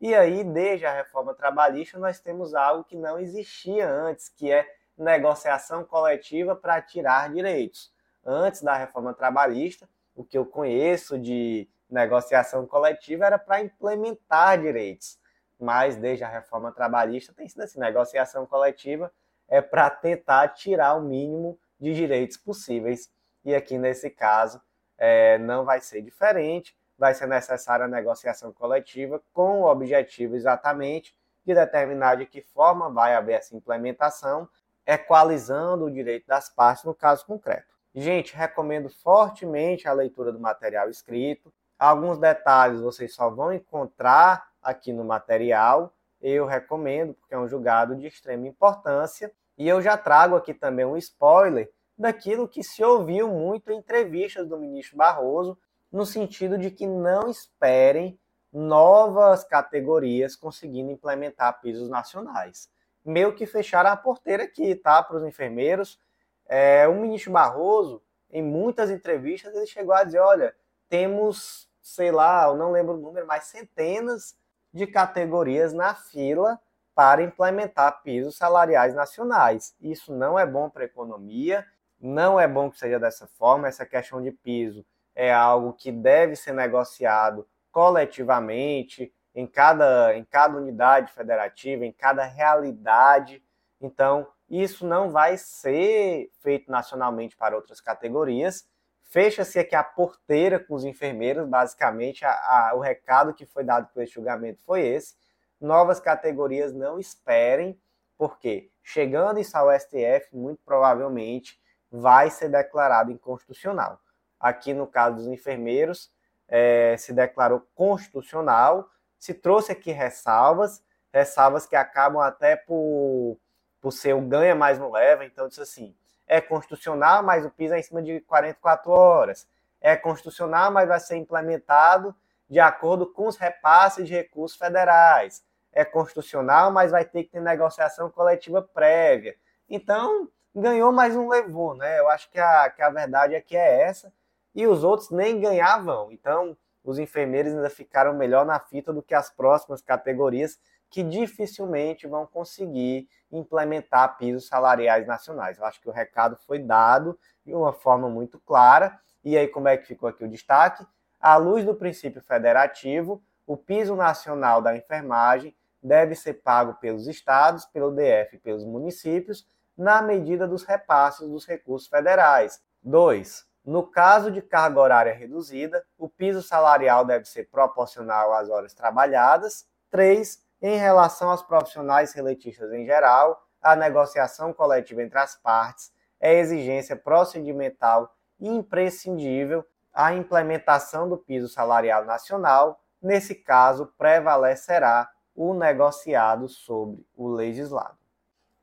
E aí, desde a reforma trabalhista, nós temos algo que não existia antes, que é negociação coletiva para tirar direitos. Antes da reforma trabalhista, o que eu conheço de negociação coletiva era para implementar direitos. Mas desde a reforma trabalhista tem sido assim, negociação coletiva é para tentar tirar o mínimo de direitos possíveis. E aqui nesse caso é, não vai ser diferente, vai ser necessária a negociação coletiva com o objetivo exatamente de determinar de que forma vai haver essa implementação, equalizando o direito das partes no caso concreto. Gente, recomendo fortemente a leitura do material escrito. Alguns detalhes vocês só vão encontrar aqui no material, eu recomendo, porque é um julgado de extrema importância. E eu já trago aqui também um spoiler daquilo que se ouviu muito em entrevistas do ministro Barroso, no sentido de que não esperem novas categorias conseguindo implementar pisos nacionais. Meio que fecharam a porteira aqui, tá? Para os enfermeiros. É, o ministro Barroso, em muitas entrevistas, ele chegou a dizer: olha, temos, sei lá, eu não lembro o número, mas centenas de categorias na fila para implementar pisos salariais nacionais. Isso não é bom para a economia, não é bom que seja dessa forma. Essa questão de piso é algo que deve ser negociado coletivamente em cada, em cada unidade federativa, em cada realidade. Então, isso não vai ser feito nacionalmente para outras categorias, Fecha-se aqui a porteira com os enfermeiros, basicamente a, a, o recado que foi dado esse julgamento foi esse. Novas categorias não esperem, porque chegando isso ao STF, muito provavelmente vai ser declarado inconstitucional. Aqui no caso dos enfermeiros, é, se declarou constitucional, se trouxe aqui ressalvas, ressalvas que acabam até por, por ser o ganha mais não leva, então diz assim, é constitucional, mas o piso é em cima de 44 horas. É constitucional, mas vai ser implementado de acordo com os repasses de recursos federais. É constitucional, mas vai ter que ter negociação coletiva prévia. Então, ganhou, mas não levou, né? Eu acho que a, que a verdade aqui é essa. E os outros nem ganhavam. Então, os enfermeiros ainda ficaram melhor na fita do que as próximas categorias que dificilmente vão conseguir implementar pisos salariais nacionais. Eu acho que o recado foi dado de uma forma muito clara. E aí, como é que ficou aqui o destaque? À luz do princípio federativo, o piso nacional da enfermagem deve ser pago pelos estados, pelo DF e pelos municípios, na medida dos repasses dos recursos federais. 2. No caso de carga horária reduzida, o piso salarial deve ser proporcional às horas trabalhadas. 3. Em relação aos profissionais reletistas em geral, a negociação coletiva entre as partes é exigência procedimental imprescindível à implementação do piso salarial nacional. Nesse caso, prevalecerá o negociado sobre o legislado.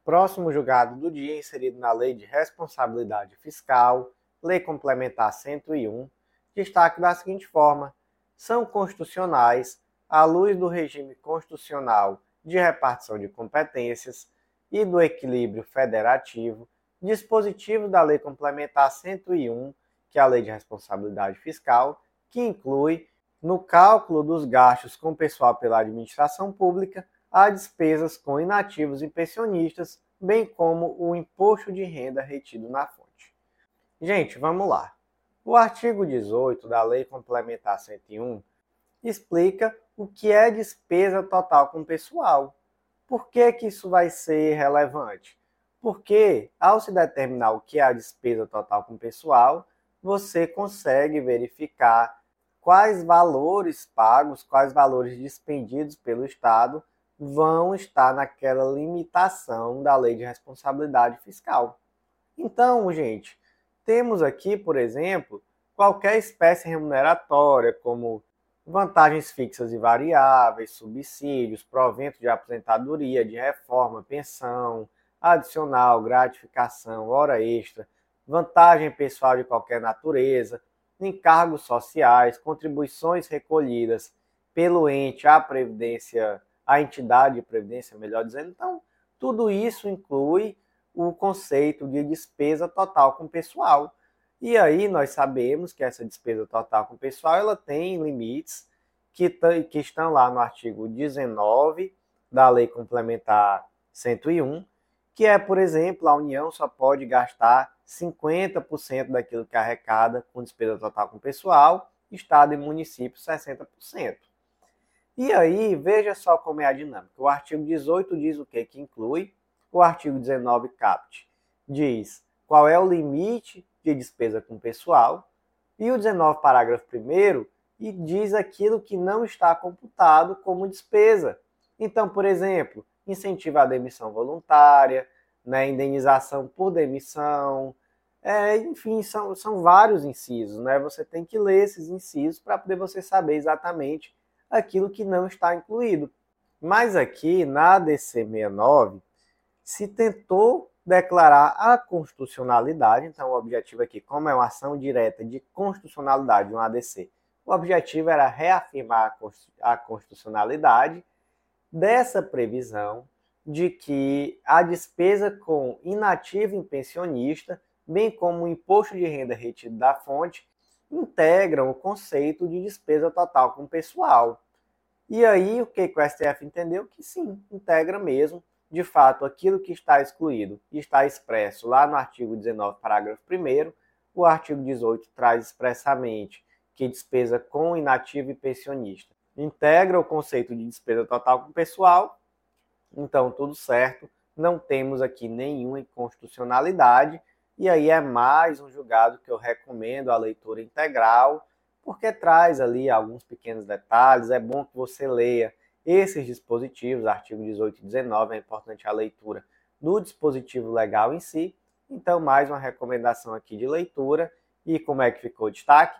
Próximo julgado do dia, inserido na Lei de Responsabilidade Fiscal, Lei Complementar 101, destaque da seguinte forma: são constitucionais, à luz do regime constitucional de repartição de competências e do equilíbrio federativo, dispositivos da Lei Complementar 101, que é a Lei de Responsabilidade Fiscal, que inclui, no cálculo dos gastos com pessoal pela administração pública, as despesas com inativos e pensionistas, bem como o imposto de renda retido na fonte. Gente, vamos lá. O artigo 18 da Lei Complementar 101 explica o que é despesa total com pessoal. Por que, que isso vai ser relevante? Porque, ao se determinar o que é a despesa total com pessoal, você consegue verificar quais valores pagos, quais valores dispendidos pelo Estado vão estar naquela limitação da lei de responsabilidade fiscal. Então, gente, temos aqui, por exemplo, qualquer espécie remuneratória, como vantagens fixas e variáveis, subsídios, provento de aposentadoria, de reforma, pensão, adicional, gratificação, hora extra, vantagem pessoal de qualquer natureza, encargos sociais, contribuições recolhidas pelo ente à previdência, à entidade de previdência, melhor dizendo. Então, tudo isso inclui o conceito de despesa total com pessoal. E aí nós sabemos que essa despesa total com pessoal ela tem limites que, que estão lá no artigo 19 da Lei Complementar 101, que é, por exemplo, a União só pode gastar 50% daquilo que arrecada com despesa total com pessoal, Estado e município 60%. E aí, veja só como é a dinâmica. O artigo 18 diz o que? Que inclui. O artigo 19 CAPT diz qual é o limite de despesa com pessoal. E o 19, parágrafo 1 e diz aquilo que não está computado como despesa. Então, por exemplo, incentivo à demissão voluntária, né, indenização por demissão, é, enfim, são, são vários incisos, né? Você tem que ler esses incisos para poder você saber exatamente aquilo que não está incluído. Mas aqui na ADC 69 se tentou declarar a constitucionalidade, então o objetivo aqui, como é uma ação direta de constitucionalidade de um ADC, o objetivo era reafirmar a constitucionalidade dessa previsão de que a despesa com inativo e pensionista, bem como o imposto de renda retido da fonte, integram o conceito de despesa total com pessoal. E aí o que o STF entendeu? Que sim, integra mesmo, de fato, aquilo que está excluído está expresso lá no artigo 19, parágrafo 1 o artigo 18 traz expressamente que despesa com inativo e pensionista integra o conceito de despesa total com pessoal. Então, tudo certo, não temos aqui nenhuma inconstitucionalidade. E aí é mais um julgado que eu recomendo a leitura integral, porque traz ali alguns pequenos detalhes. É bom que você leia esses dispositivos, artigo 18 e 19, é importante a leitura do dispositivo legal em si. Então, mais uma recomendação aqui de leitura. E como é que ficou o destaque?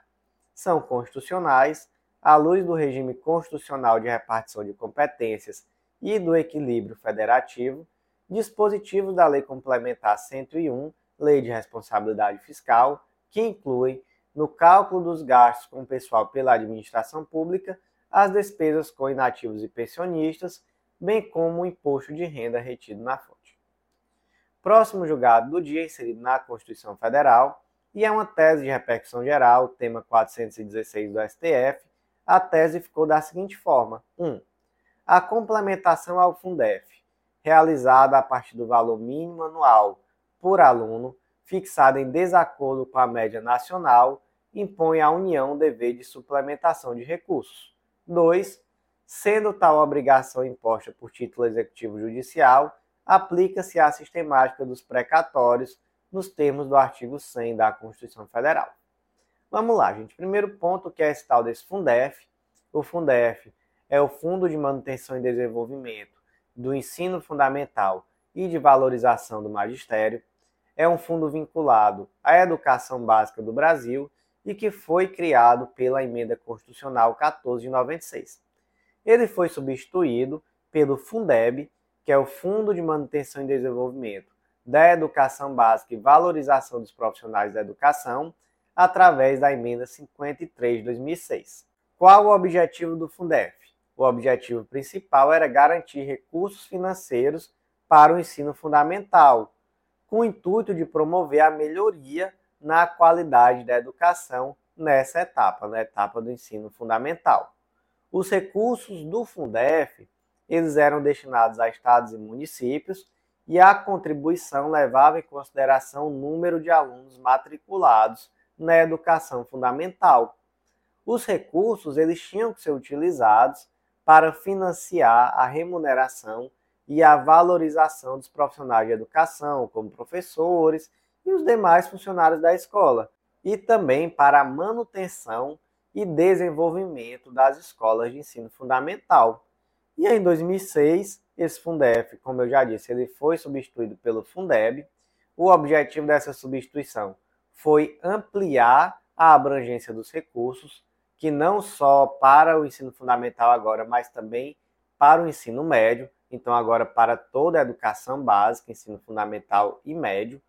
São constitucionais, à luz do regime constitucional de repartição de competências e do equilíbrio federativo, dispositivos da Lei Complementar 101, Lei de Responsabilidade Fiscal, que inclui, no cálculo dos gastos com o pessoal pela administração pública, as despesas com inativos e pensionistas, bem como o imposto de renda retido na fonte. Próximo julgado do dia, inserido na Constituição Federal, e é uma tese de repercussão geral, tema 416 do STF, a tese ficou da seguinte forma: 1. Um, a complementação ao Fundef, realizada a partir do valor mínimo anual por aluno, fixado em desacordo com a média nacional, impõe à União o dever de suplementação de recursos. 2. Sendo tal obrigação imposta por título executivo judicial, aplica-se a sistemática dos precatórios nos termos do artigo 100 da Constituição Federal. Vamos lá, gente. Primeiro ponto que é esse tal desse Fundef. O Fundef é o Fundo de Manutenção e Desenvolvimento do Ensino Fundamental e de Valorização do Magistério. É um fundo vinculado à educação básica do Brasil e que foi criado pela Emenda Constitucional 14 de 96. Ele foi substituído pelo Fundeb, que é o Fundo de Manutenção e Desenvolvimento da Educação Básica e Valorização dos Profissionais da Educação, através da Emenda 53 de 2006. Qual o objetivo do Fundef? O objetivo principal era garantir recursos financeiros para o ensino fundamental, com o intuito de promover a melhoria na qualidade da educação nessa etapa, na etapa do ensino fundamental. Os recursos do Fundef, eles eram destinados a estados e municípios e a contribuição levava em consideração o número de alunos matriculados na educação fundamental. Os recursos eles tinham que ser utilizados para financiar a remuneração e a valorização dos profissionais de educação, como professores e os demais funcionários da escola, e também para a manutenção e desenvolvimento das escolas de ensino fundamental. E em 2006, esse Fundef, como eu já disse, ele foi substituído pelo Fundeb. O objetivo dessa substituição foi ampliar a abrangência dos recursos, que não só para o ensino fundamental agora, mas também para o ensino médio, então agora para toda a educação básica, ensino fundamental e médio.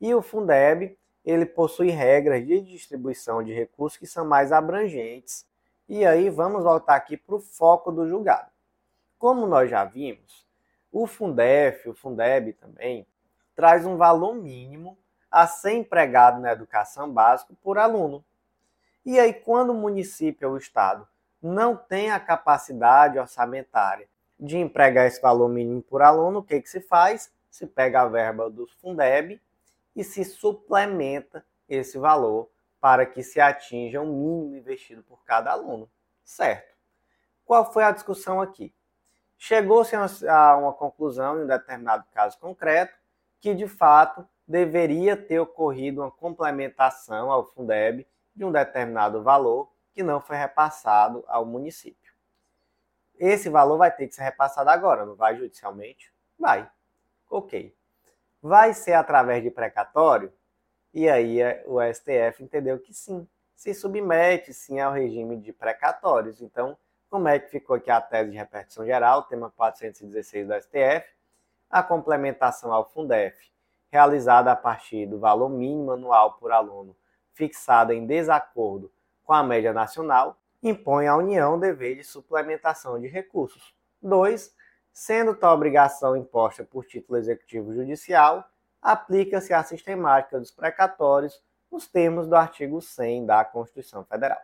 E o Fundeb, ele possui regras de distribuição de recursos que são mais abrangentes. E aí vamos voltar aqui para o foco do julgado. Como nós já vimos, o Fundef, o Fundeb também, traz um valor mínimo a ser empregado na educação básica por aluno. E aí, quando o município ou o Estado não tem a capacidade orçamentária de empregar esse valor mínimo por aluno, o que, que se faz? Se pega a verba do Fundeb e se suplementa esse valor para que se atinja o um mínimo investido por cada aluno. Certo. Qual foi a discussão aqui? Chegou-se a uma conclusão em um determinado caso concreto que, de fato, deveria ter ocorrido uma complementação ao Fundeb de um determinado valor que não foi repassado ao município. Esse valor vai ter que ser repassado agora, não vai judicialmente? Vai. Ok. Vai ser através de precatório? E aí é, o STF entendeu que sim, se submete sim ao regime de precatórios. Então, como é que ficou aqui a tese de repercussão geral, tema 416 do STF? A complementação ao Fundef realizada a partir do valor mínimo anual por aluno fixado em desacordo com a média nacional, impõe à União dever de suplementação de recursos. 2. Sendo tal obrigação imposta por título executivo judicial, aplica-se a sistemática dos precatórios nos termos do artigo 100 da Constituição Federal.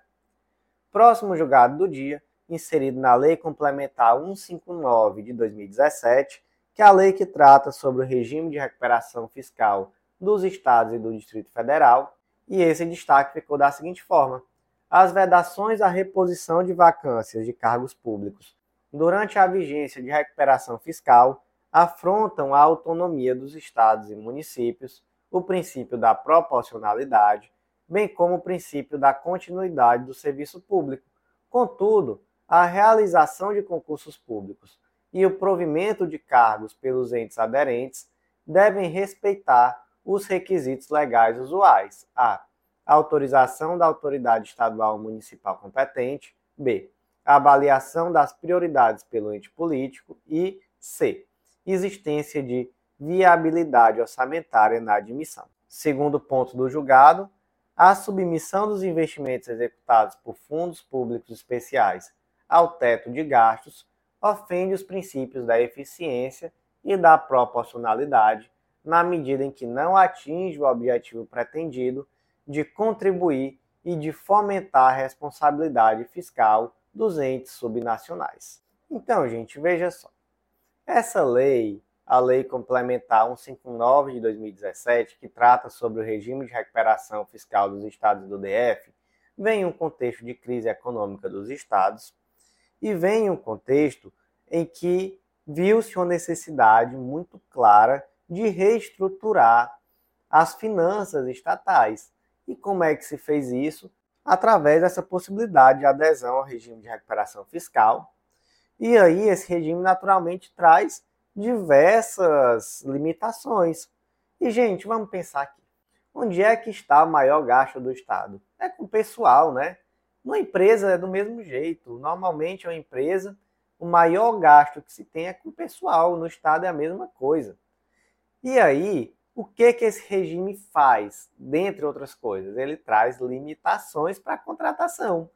Próximo julgado do dia, inserido na Lei Complementar 159 de 2017, que é a lei que trata sobre o regime de recuperação fiscal dos estados e do Distrito Federal, e esse destaque ficou da seguinte forma: as vedações à reposição de vacâncias de cargos públicos durante a vigência de recuperação fiscal afrontam a autonomia dos estados e municípios, o princípio da proporcionalidade, bem como o princípio da continuidade do serviço público. Contudo, a realização de concursos públicos e o provimento de cargos pelos entes aderentes devem respeitar os requisitos legais usuais: a. autorização da autoridade estadual ou municipal competente, b. avaliação das prioridades pelo ente político e c. existência de viabilidade orçamentária na admissão. Segundo ponto do julgado, a submissão dos investimentos executados por fundos públicos especiais ao teto de gastos ofende os princípios da eficiência e da proporcionalidade, na medida em que não atinge o objetivo pretendido de contribuir e de fomentar a responsabilidade fiscal dos entes subnacionais. Então, gente, veja só. Essa lei, a Lei Complementar 159 de 2017, que trata sobre o regime de recuperação fiscal dos estados do DF, vem em um contexto de crise econômica dos estados e vem em um contexto em que viu-se uma necessidade muito clara de reestruturar as finanças estatais. E como é que se fez isso? Através dessa possibilidade de adesão ao regime de recuperação fiscal. E aí, esse regime naturalmente traz diversas limitações. E, gente, vamos pensar aqui. Onde é que está o maior gasto do Estado? É com o pessoal, né? Uma empresa é do mesmo jeito. Normalmente, uma empresa, o maior gasto que se tem é com o pessoal. No Estado é a mesma coisa. E aí, o que que esse regime faz? Dentre outras coisas, ele traz limitações para a contratação.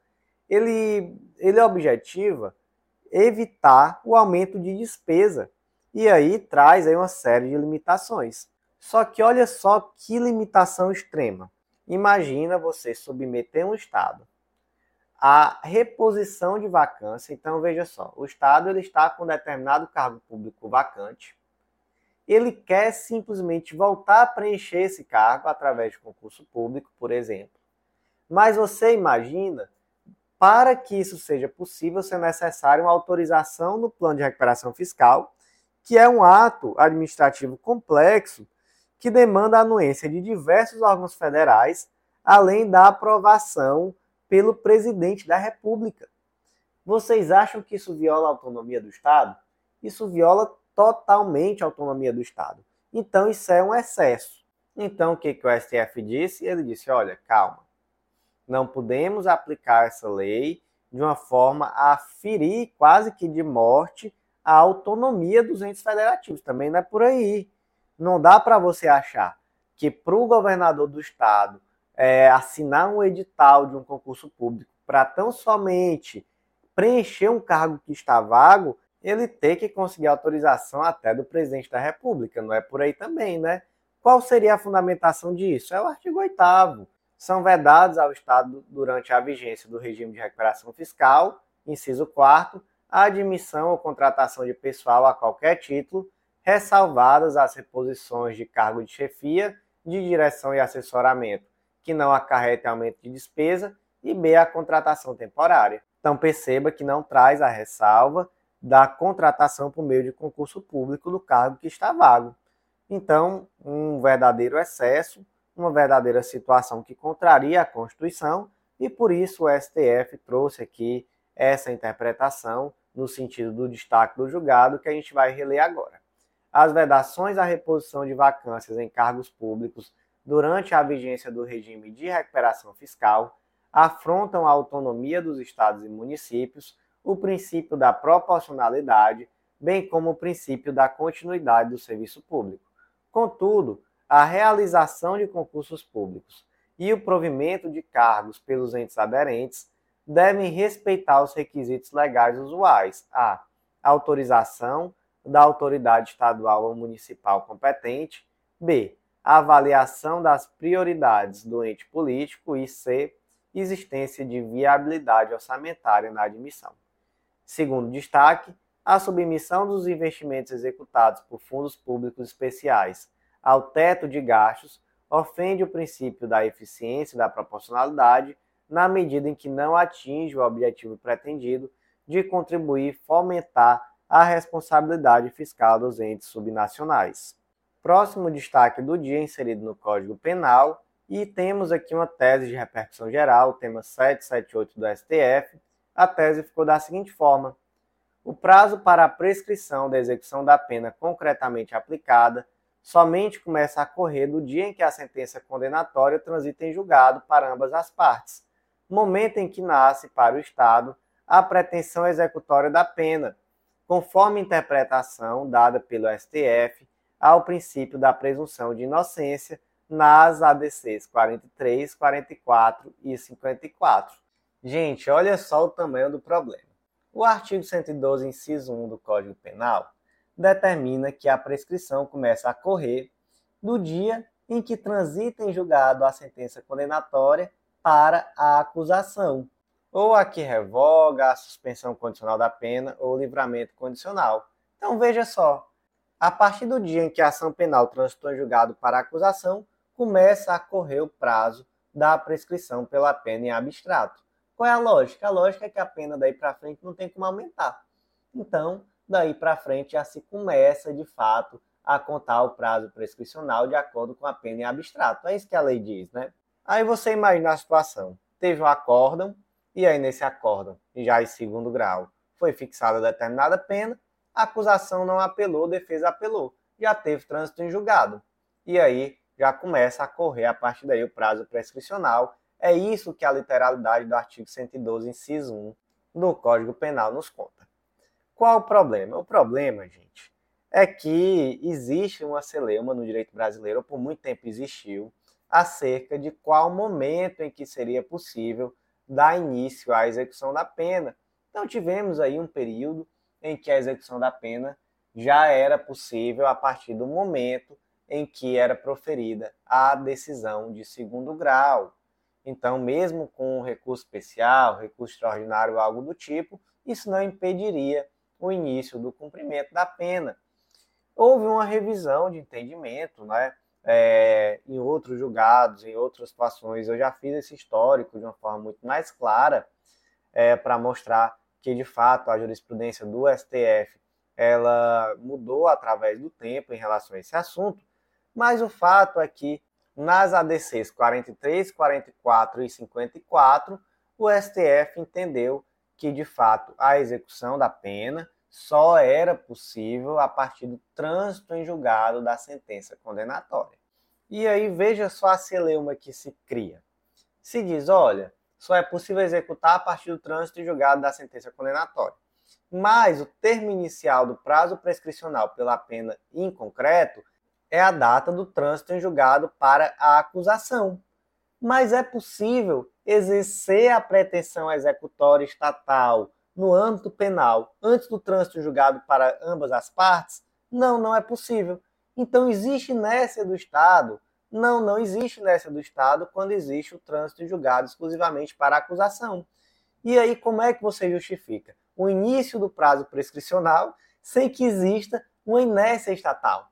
Ele, ele objetiva evitar o aumento de despesa e aí traz aí uma série de limitações. Só que olha só que limitação extrema. Imagina você submeter um estado à reposição de vacância. Então veja só, o estado ele está com determinado cargo público vacante ele quer simplesmente voltar a preencher esse cargo através de concurso público, por exemplo. Mas você imagina, para que isso seja possível, ser necessário uma autorização no plano de recuperação fiscal, que é um ato administrativo complexo que demanda a anuência de diversos órgãos federais, além da aprovação pelo presidente da República. Vocês acham que isso viola a autonomia do Estado? Isso viola totalmente a autonomia do Estado. Então isso é um excesso. Então o que, que o STF disse? Ele disse: olha, calma, não podemos aplicar essa lei de uma forma a ferir quase que de morte a autonomia dos entes federativos. Também não é por aí. Não dá para você achar que para o governador do estado é, assinar um edital de um concurso público para tão somente preencher um cargo que está vago, ele ter que conseguir autorização até do presidente da República. Não é por aí também, né? Qual seria a fundamentação disso? É o artigo 8 São vedados ao Estado durante a vigência do regime de recuperação fiscal, inciso 4 a admissão ou contratação de pessoal a qualquer título, ressalvadas as reposições de cargo de chefia, de direção e assessoramento, que não acarrete aumento de despesa, e B, a contratação temporária. Então perceba que não traz a ressalva da contratação por meio de concurso público do cargo que está vago. Então, um verdadeiro excesso, uma verdadeira situação que contraria a Constituição, e por isso o STF trouxe aqui essa interpretação no sentido do destaque do julgado que a gente vai reler agora. As vedações à reposição de vacâncias em cargos públicos durante a vigência do regime de recuperação fiscal afrontam a autonomia dos estados e municípios o princípio da proporcionalidade, bem como o princípio da continuidade do serviço público. Contudo, a realização de concursos públicos e o provimento de cargos pelos entes aderentes devem respeitar os requisitos legais usuais: a autorização da autoridade estadual ou municipal competente, b. avaliação das prioridades do ente político e c. existência de viabilidade orçamentária na admissão. Segundo destaque, a submissão dos investimentos executados por fundos públicos especiais ao teto de gastos ofende o princípio da eficiência e da proporcionalidade na medida em que não atinge o objetivo pretendido de contribuir fomentar a responsabilidade fiscal dos entes subnacionais. Próximo destaque do dia inserido no Código Penal e temos aqui uma tese de repercussão geral, tema 778 do STF, a tese ficou da seguinte forma: o prazo para a prescrição da execução da pena concretamente aplicada somente começa a correr do dia em que a sentença condenatória transita em julgado para ambas as partes, momento em que nasce para o Estado a pretensão executória da pena, conforme interpretação dada pelo STF ao princípio da presunção de inocência nas ADCs 43, 44 e 54. Gente, olha só o tamanho do problema. O artigo 112, inciso 1 do Código Penal, determina que a prescrição começa a correr do dia em que transita em julgado a sentença condenatória para a acusação, ou a que revoga a suspensão condicional da pena ou livramento condicional. Então veja só, a partir do dia em que a ação penal transitou em julgado para a acusação, começa a correr o prazo da prescrição pela pena em abstrato. Qual é a lógica? A lógica é que a pena daí para frente não tem como aumentar. Então, daí para frente já se começa de fato a contar o prazo prescricional de acordo com a pena em abstrato. É isso que a lei diz, né? Aí você imagina a situação. Teve um acórdão, e aí nesse acórdão, já em segundo grau, foi fixada determinada pena, a acusação não apelou, a defesa apelou. Já teve trânsito em julgado. E aí já começa a correr a partir daí o prazo prescricional. É isso que a literalidade do artigo 112, inciso 1 do Código Penal nos conta. Qual o problema? O problema, gente, é que existe uma celeuma no direito brasileiro, ou por muito tempo existiu, acerca de qual momento em que seria possível dar início à execução da pena. Então tivemos aí um período em que a execução da pena já era possível a partir do momento em que era proferida a decisão de segundo grau. Então, mesmo com um recurso especial, recurso extraordinário, algo do tipo, isso não impediria o início do cumprimento da pena houve uma revisão de entendimento, né? É, em outros julgados, em outras situações, eu já fiz esse histórico de uma forma muito mais clara é, para mostrar que de fato a jurisprudência do STF ela mudou através do tempo em relação a esse assunto, mas o fato é que nas ADCs 43, 44 e 54, o STF entendeu que de fato a execução da pena só era possível a partir do trânsito em julgado da sentença condenatória. E aí veja só a celeuma que se cria. Se diz, olha, só é possível executar a partir do trânsito em julgado da sentença condenatória. Mas o termo inicial do prazo prescricional pela pena em concreto é a data do trânsito em julgado para a acusação. Mas é possível exercer a pretensão executória estatal no âmbito penal antes do trânsito julgado para ambas as partes? Não, não é possível. Então existe inércia do Estado? Não, não existe inércia do Estado quando existe o trânsito julgado exclusivamente para a acusação. E aí como é que você justifica o início do prazo prescricional sem que exista uma inércia estatal?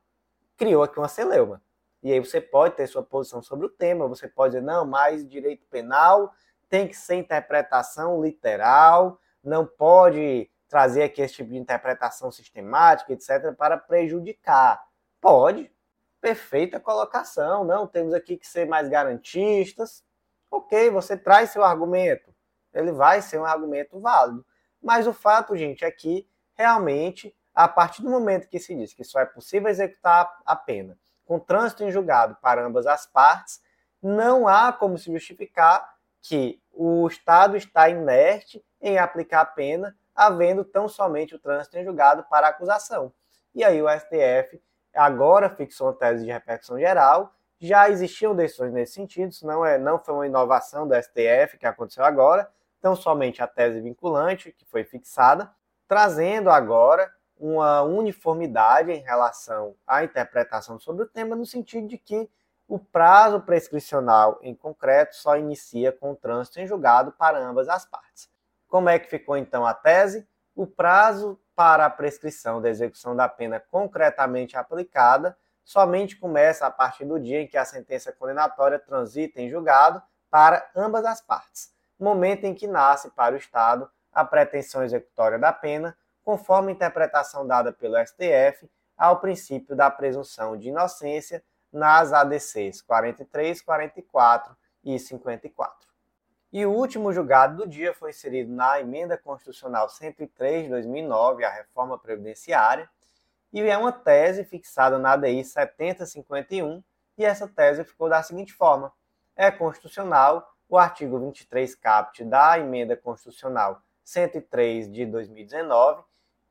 Criou aqui uma celeuma. E aí você pode ter sua posição sobre o tema, você pode dizer, não, mas direito penal tem que ser interpretação literal, não pode trazer aqui esse tipo de interpretação sistemática, etc., para prejudicar. Pode, perfeita colocação. Não, temos aqui que ser mais garantistas. Ok, você traz seu argumento. Ele vai ser um argumento válido. Mas o fato, gente, é que realmente, a partir do momento que se diz que só é possível executar a pena com trânsito em julgado para ambas as partes, não há como se justificar que o Estado está inerte em aplicar a pena, havendo tão somente o trânsito em julgado para acusação. E aí o STF agora fixou uma tese de repercussão geral, já existiam decisões nesse sentido, isso não, é, não foi uma inovação do STF que aconteceu agora, então somente a tese vinculante que foi fixada, trazendo agora uma uniformidade em relação à interpretação sobre o tema, no sentido de que o prazo prescricional em concreto só inicia com o trânsito em julgado para ambas as partes. Como é que ficou então a tese? O prazo para a prescrição da execução da pena concretamente aplicada somente começa a partir do dia em que a sentença condenatória transita em julgado para ambas as partes, momento em que nasce para o Estado a pretensão executória da pena, conforme a interpretação dada pelo STF ao princípio da presunção de inocência nas ADCs 43, 44 e 54. E o último julgado do dia foi inserido na Emenda Constitucional 103 de 2009, a reforma previdenciária, e é uma tese fixada na ADI 7051, e essa tese ficou da seguinte forma: é constitucional o artigo 23 caput da Emenda Constitucional 103 de 2019,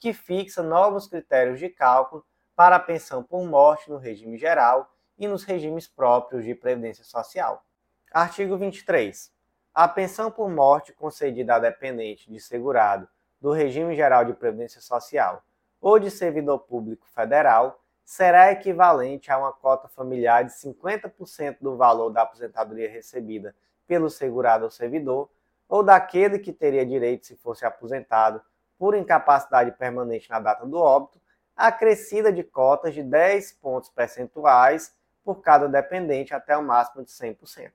que fixa novos critérios de cálculo para a pensão por morte no regime geral e nos regimes próprios de previdência social. Artigo 23. A pensão por morte concedida a dependente de segurado do regime geral de previdência social ou de servidor público federal será equivalente a uma cota familiar de 50% do valor da aposentadoria recebida pelo segurado ou servidor, ou daquele que teria direito se fosse aposentado por incapacidade permanente na data do óbito, acrescida de cotas de 10 pontos percentuais por cada dependente até o máximo de 100%.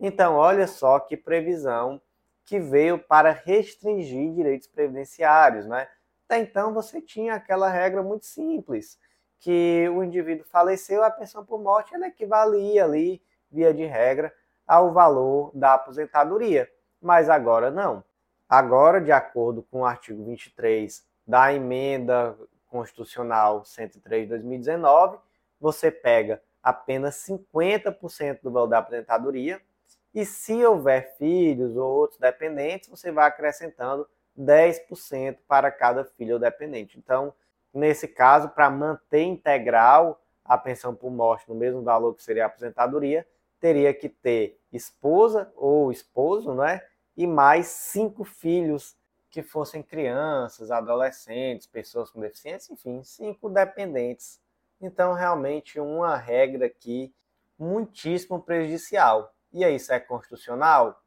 Então, olha só que previsão que veio para restringir direitos previdenciários, né? Até então você tinha aquela regra muito simples, que o indivíduo faleceu, a pensão por morte ela equivalia ali, via de regra, ao valor da aposentadoria. Mas agora não. Agora, de acordo com o artigo 23 da emenda constitucional 103 de 2019, você pega apenas 50% do valor da aposentadoria e se houver filhos ou outros dependentes, você vai acrescentando 10% para cada filho ou dependente. Então, nesse caso, para manter integral a pensão por morte no mesmo valor que seria a aposentadoria, teria que ter esposa ou esposo, né? E mais cinco filhos que fossem crianças, adolescentes, pessoas com deficiência, enfim, cinco dependentes. Então, realmente, uma regra aqui muitíssimo prejudicial. E aí, isso é constitucional?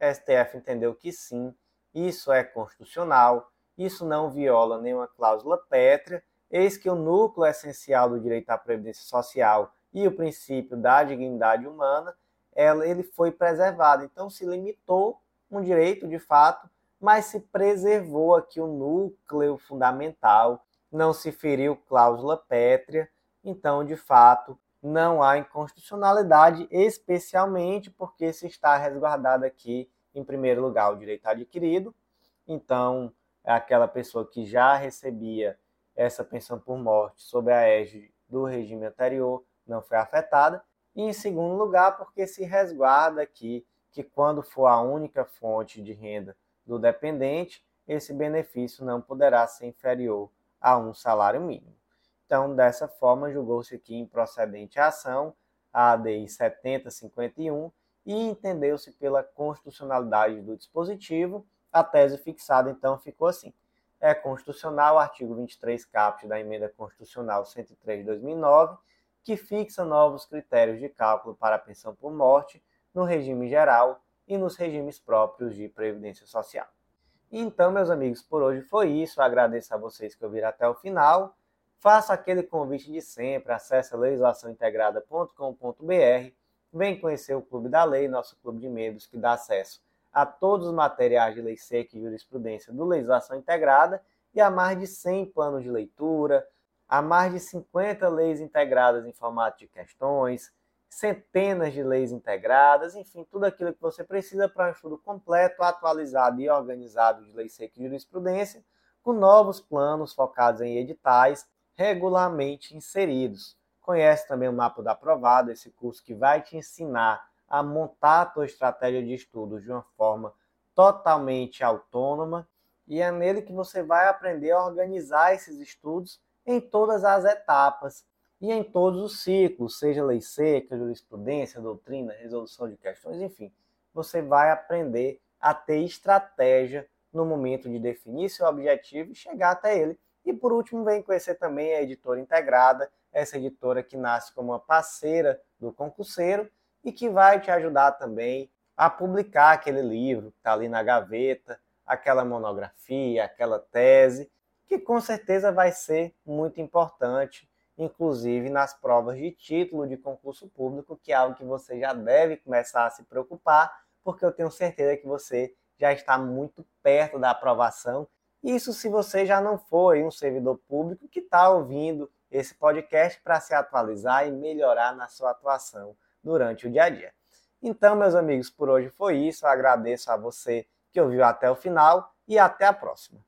STF entendeu que sim, isso é constitucional, isso não viola nenhuma cláusula pétrea, eis que o núcleo essencial do direito à previdência social e o princípio da dignidade humana, ele foi preservado. Então, se limitou um direito, de fato, mas se preservou aqui o núcleo fundamental, não se feriu cláusula pétrea, então, de fato, não há inconstitucionalidade, especialmente porque se está resguardado aqui, em primeiro lugar, o direito adquirido. Então, aquela pessoa que já recebia essa pensão por morte sob a égide do regime anterior não foi afetada. E, em segundo lugar, porque se resguarda aqui que, quando for a única fonte de renda do dependente, esse benefício não poderá ser inferior a um salário mínimo. Então, dessa forma, julgou-se aqui improcedente a ação, a ADI 7051, e entendeu-se pela constitucionalidade do dispositivo. A tese fixada, então, ficou assim. É constitucional o artigo 23 caput da Emenda Constitucional 103 de 2009, que fixa novos critérios de cálculo para a pensão por morte no regime geral e nos regimes próprios de previdência social. Então, meus amigos, por hoje foi isso. Eu agradeço a vocês que ouviram até o final. Faça aquele convite de sempre, acesse legislaçãointegrada.com.br, vem conhecer o Clube da Lei, nosso clube de membros que dá acesso a todos os materiais de lei seca e jurisprudência do Legislação Integrada e a mais de 100 planos de leitura, a mais de 50 leis integradas em formato de questões, centenas de leis integradas, enfim, tudo aquilo que você precisa para um estudo completo, atualizado e organizado de lei seca e jurisprudência, com novos planos focados em editais regularmente inseridos. Conhece também o Mapa da Aprovado, esse curso que vai te ensinar a montar a tua estratégia de estudos de uma forma totalmente autônoma e é nele que você vai aprender a organizar esses estudos em todas as etapas e em todos os ciclos, seja lei seca, jurisprudência, doutrina, resolução de questões, enfim. Você vai aprender a ter estratégia no momento de definir seu objetivo e chegar até ele e por último, vem conhecer também a editora integrada, essa editora que nasce como uma parceira do concurseiro e que vai te ajudar também a publicar aquele livro que está ali na gaveta, aquela monografia, aquela tese, que com certeza vai ser muito importante, inclusive nas provas de título de concurso público, que é algo que você já deve começar a se preocupar, porque eu tenho certeza que você já está muito perto da aprovação isso se você já não foi um servidor público que está ouvindo esse podcast para se atualizar e melhorar na sua atuação durante o dia a dia. Então, meus amigos, por hoje foi isso. Eu agradeço a você que ouviu até o final e até a próxima.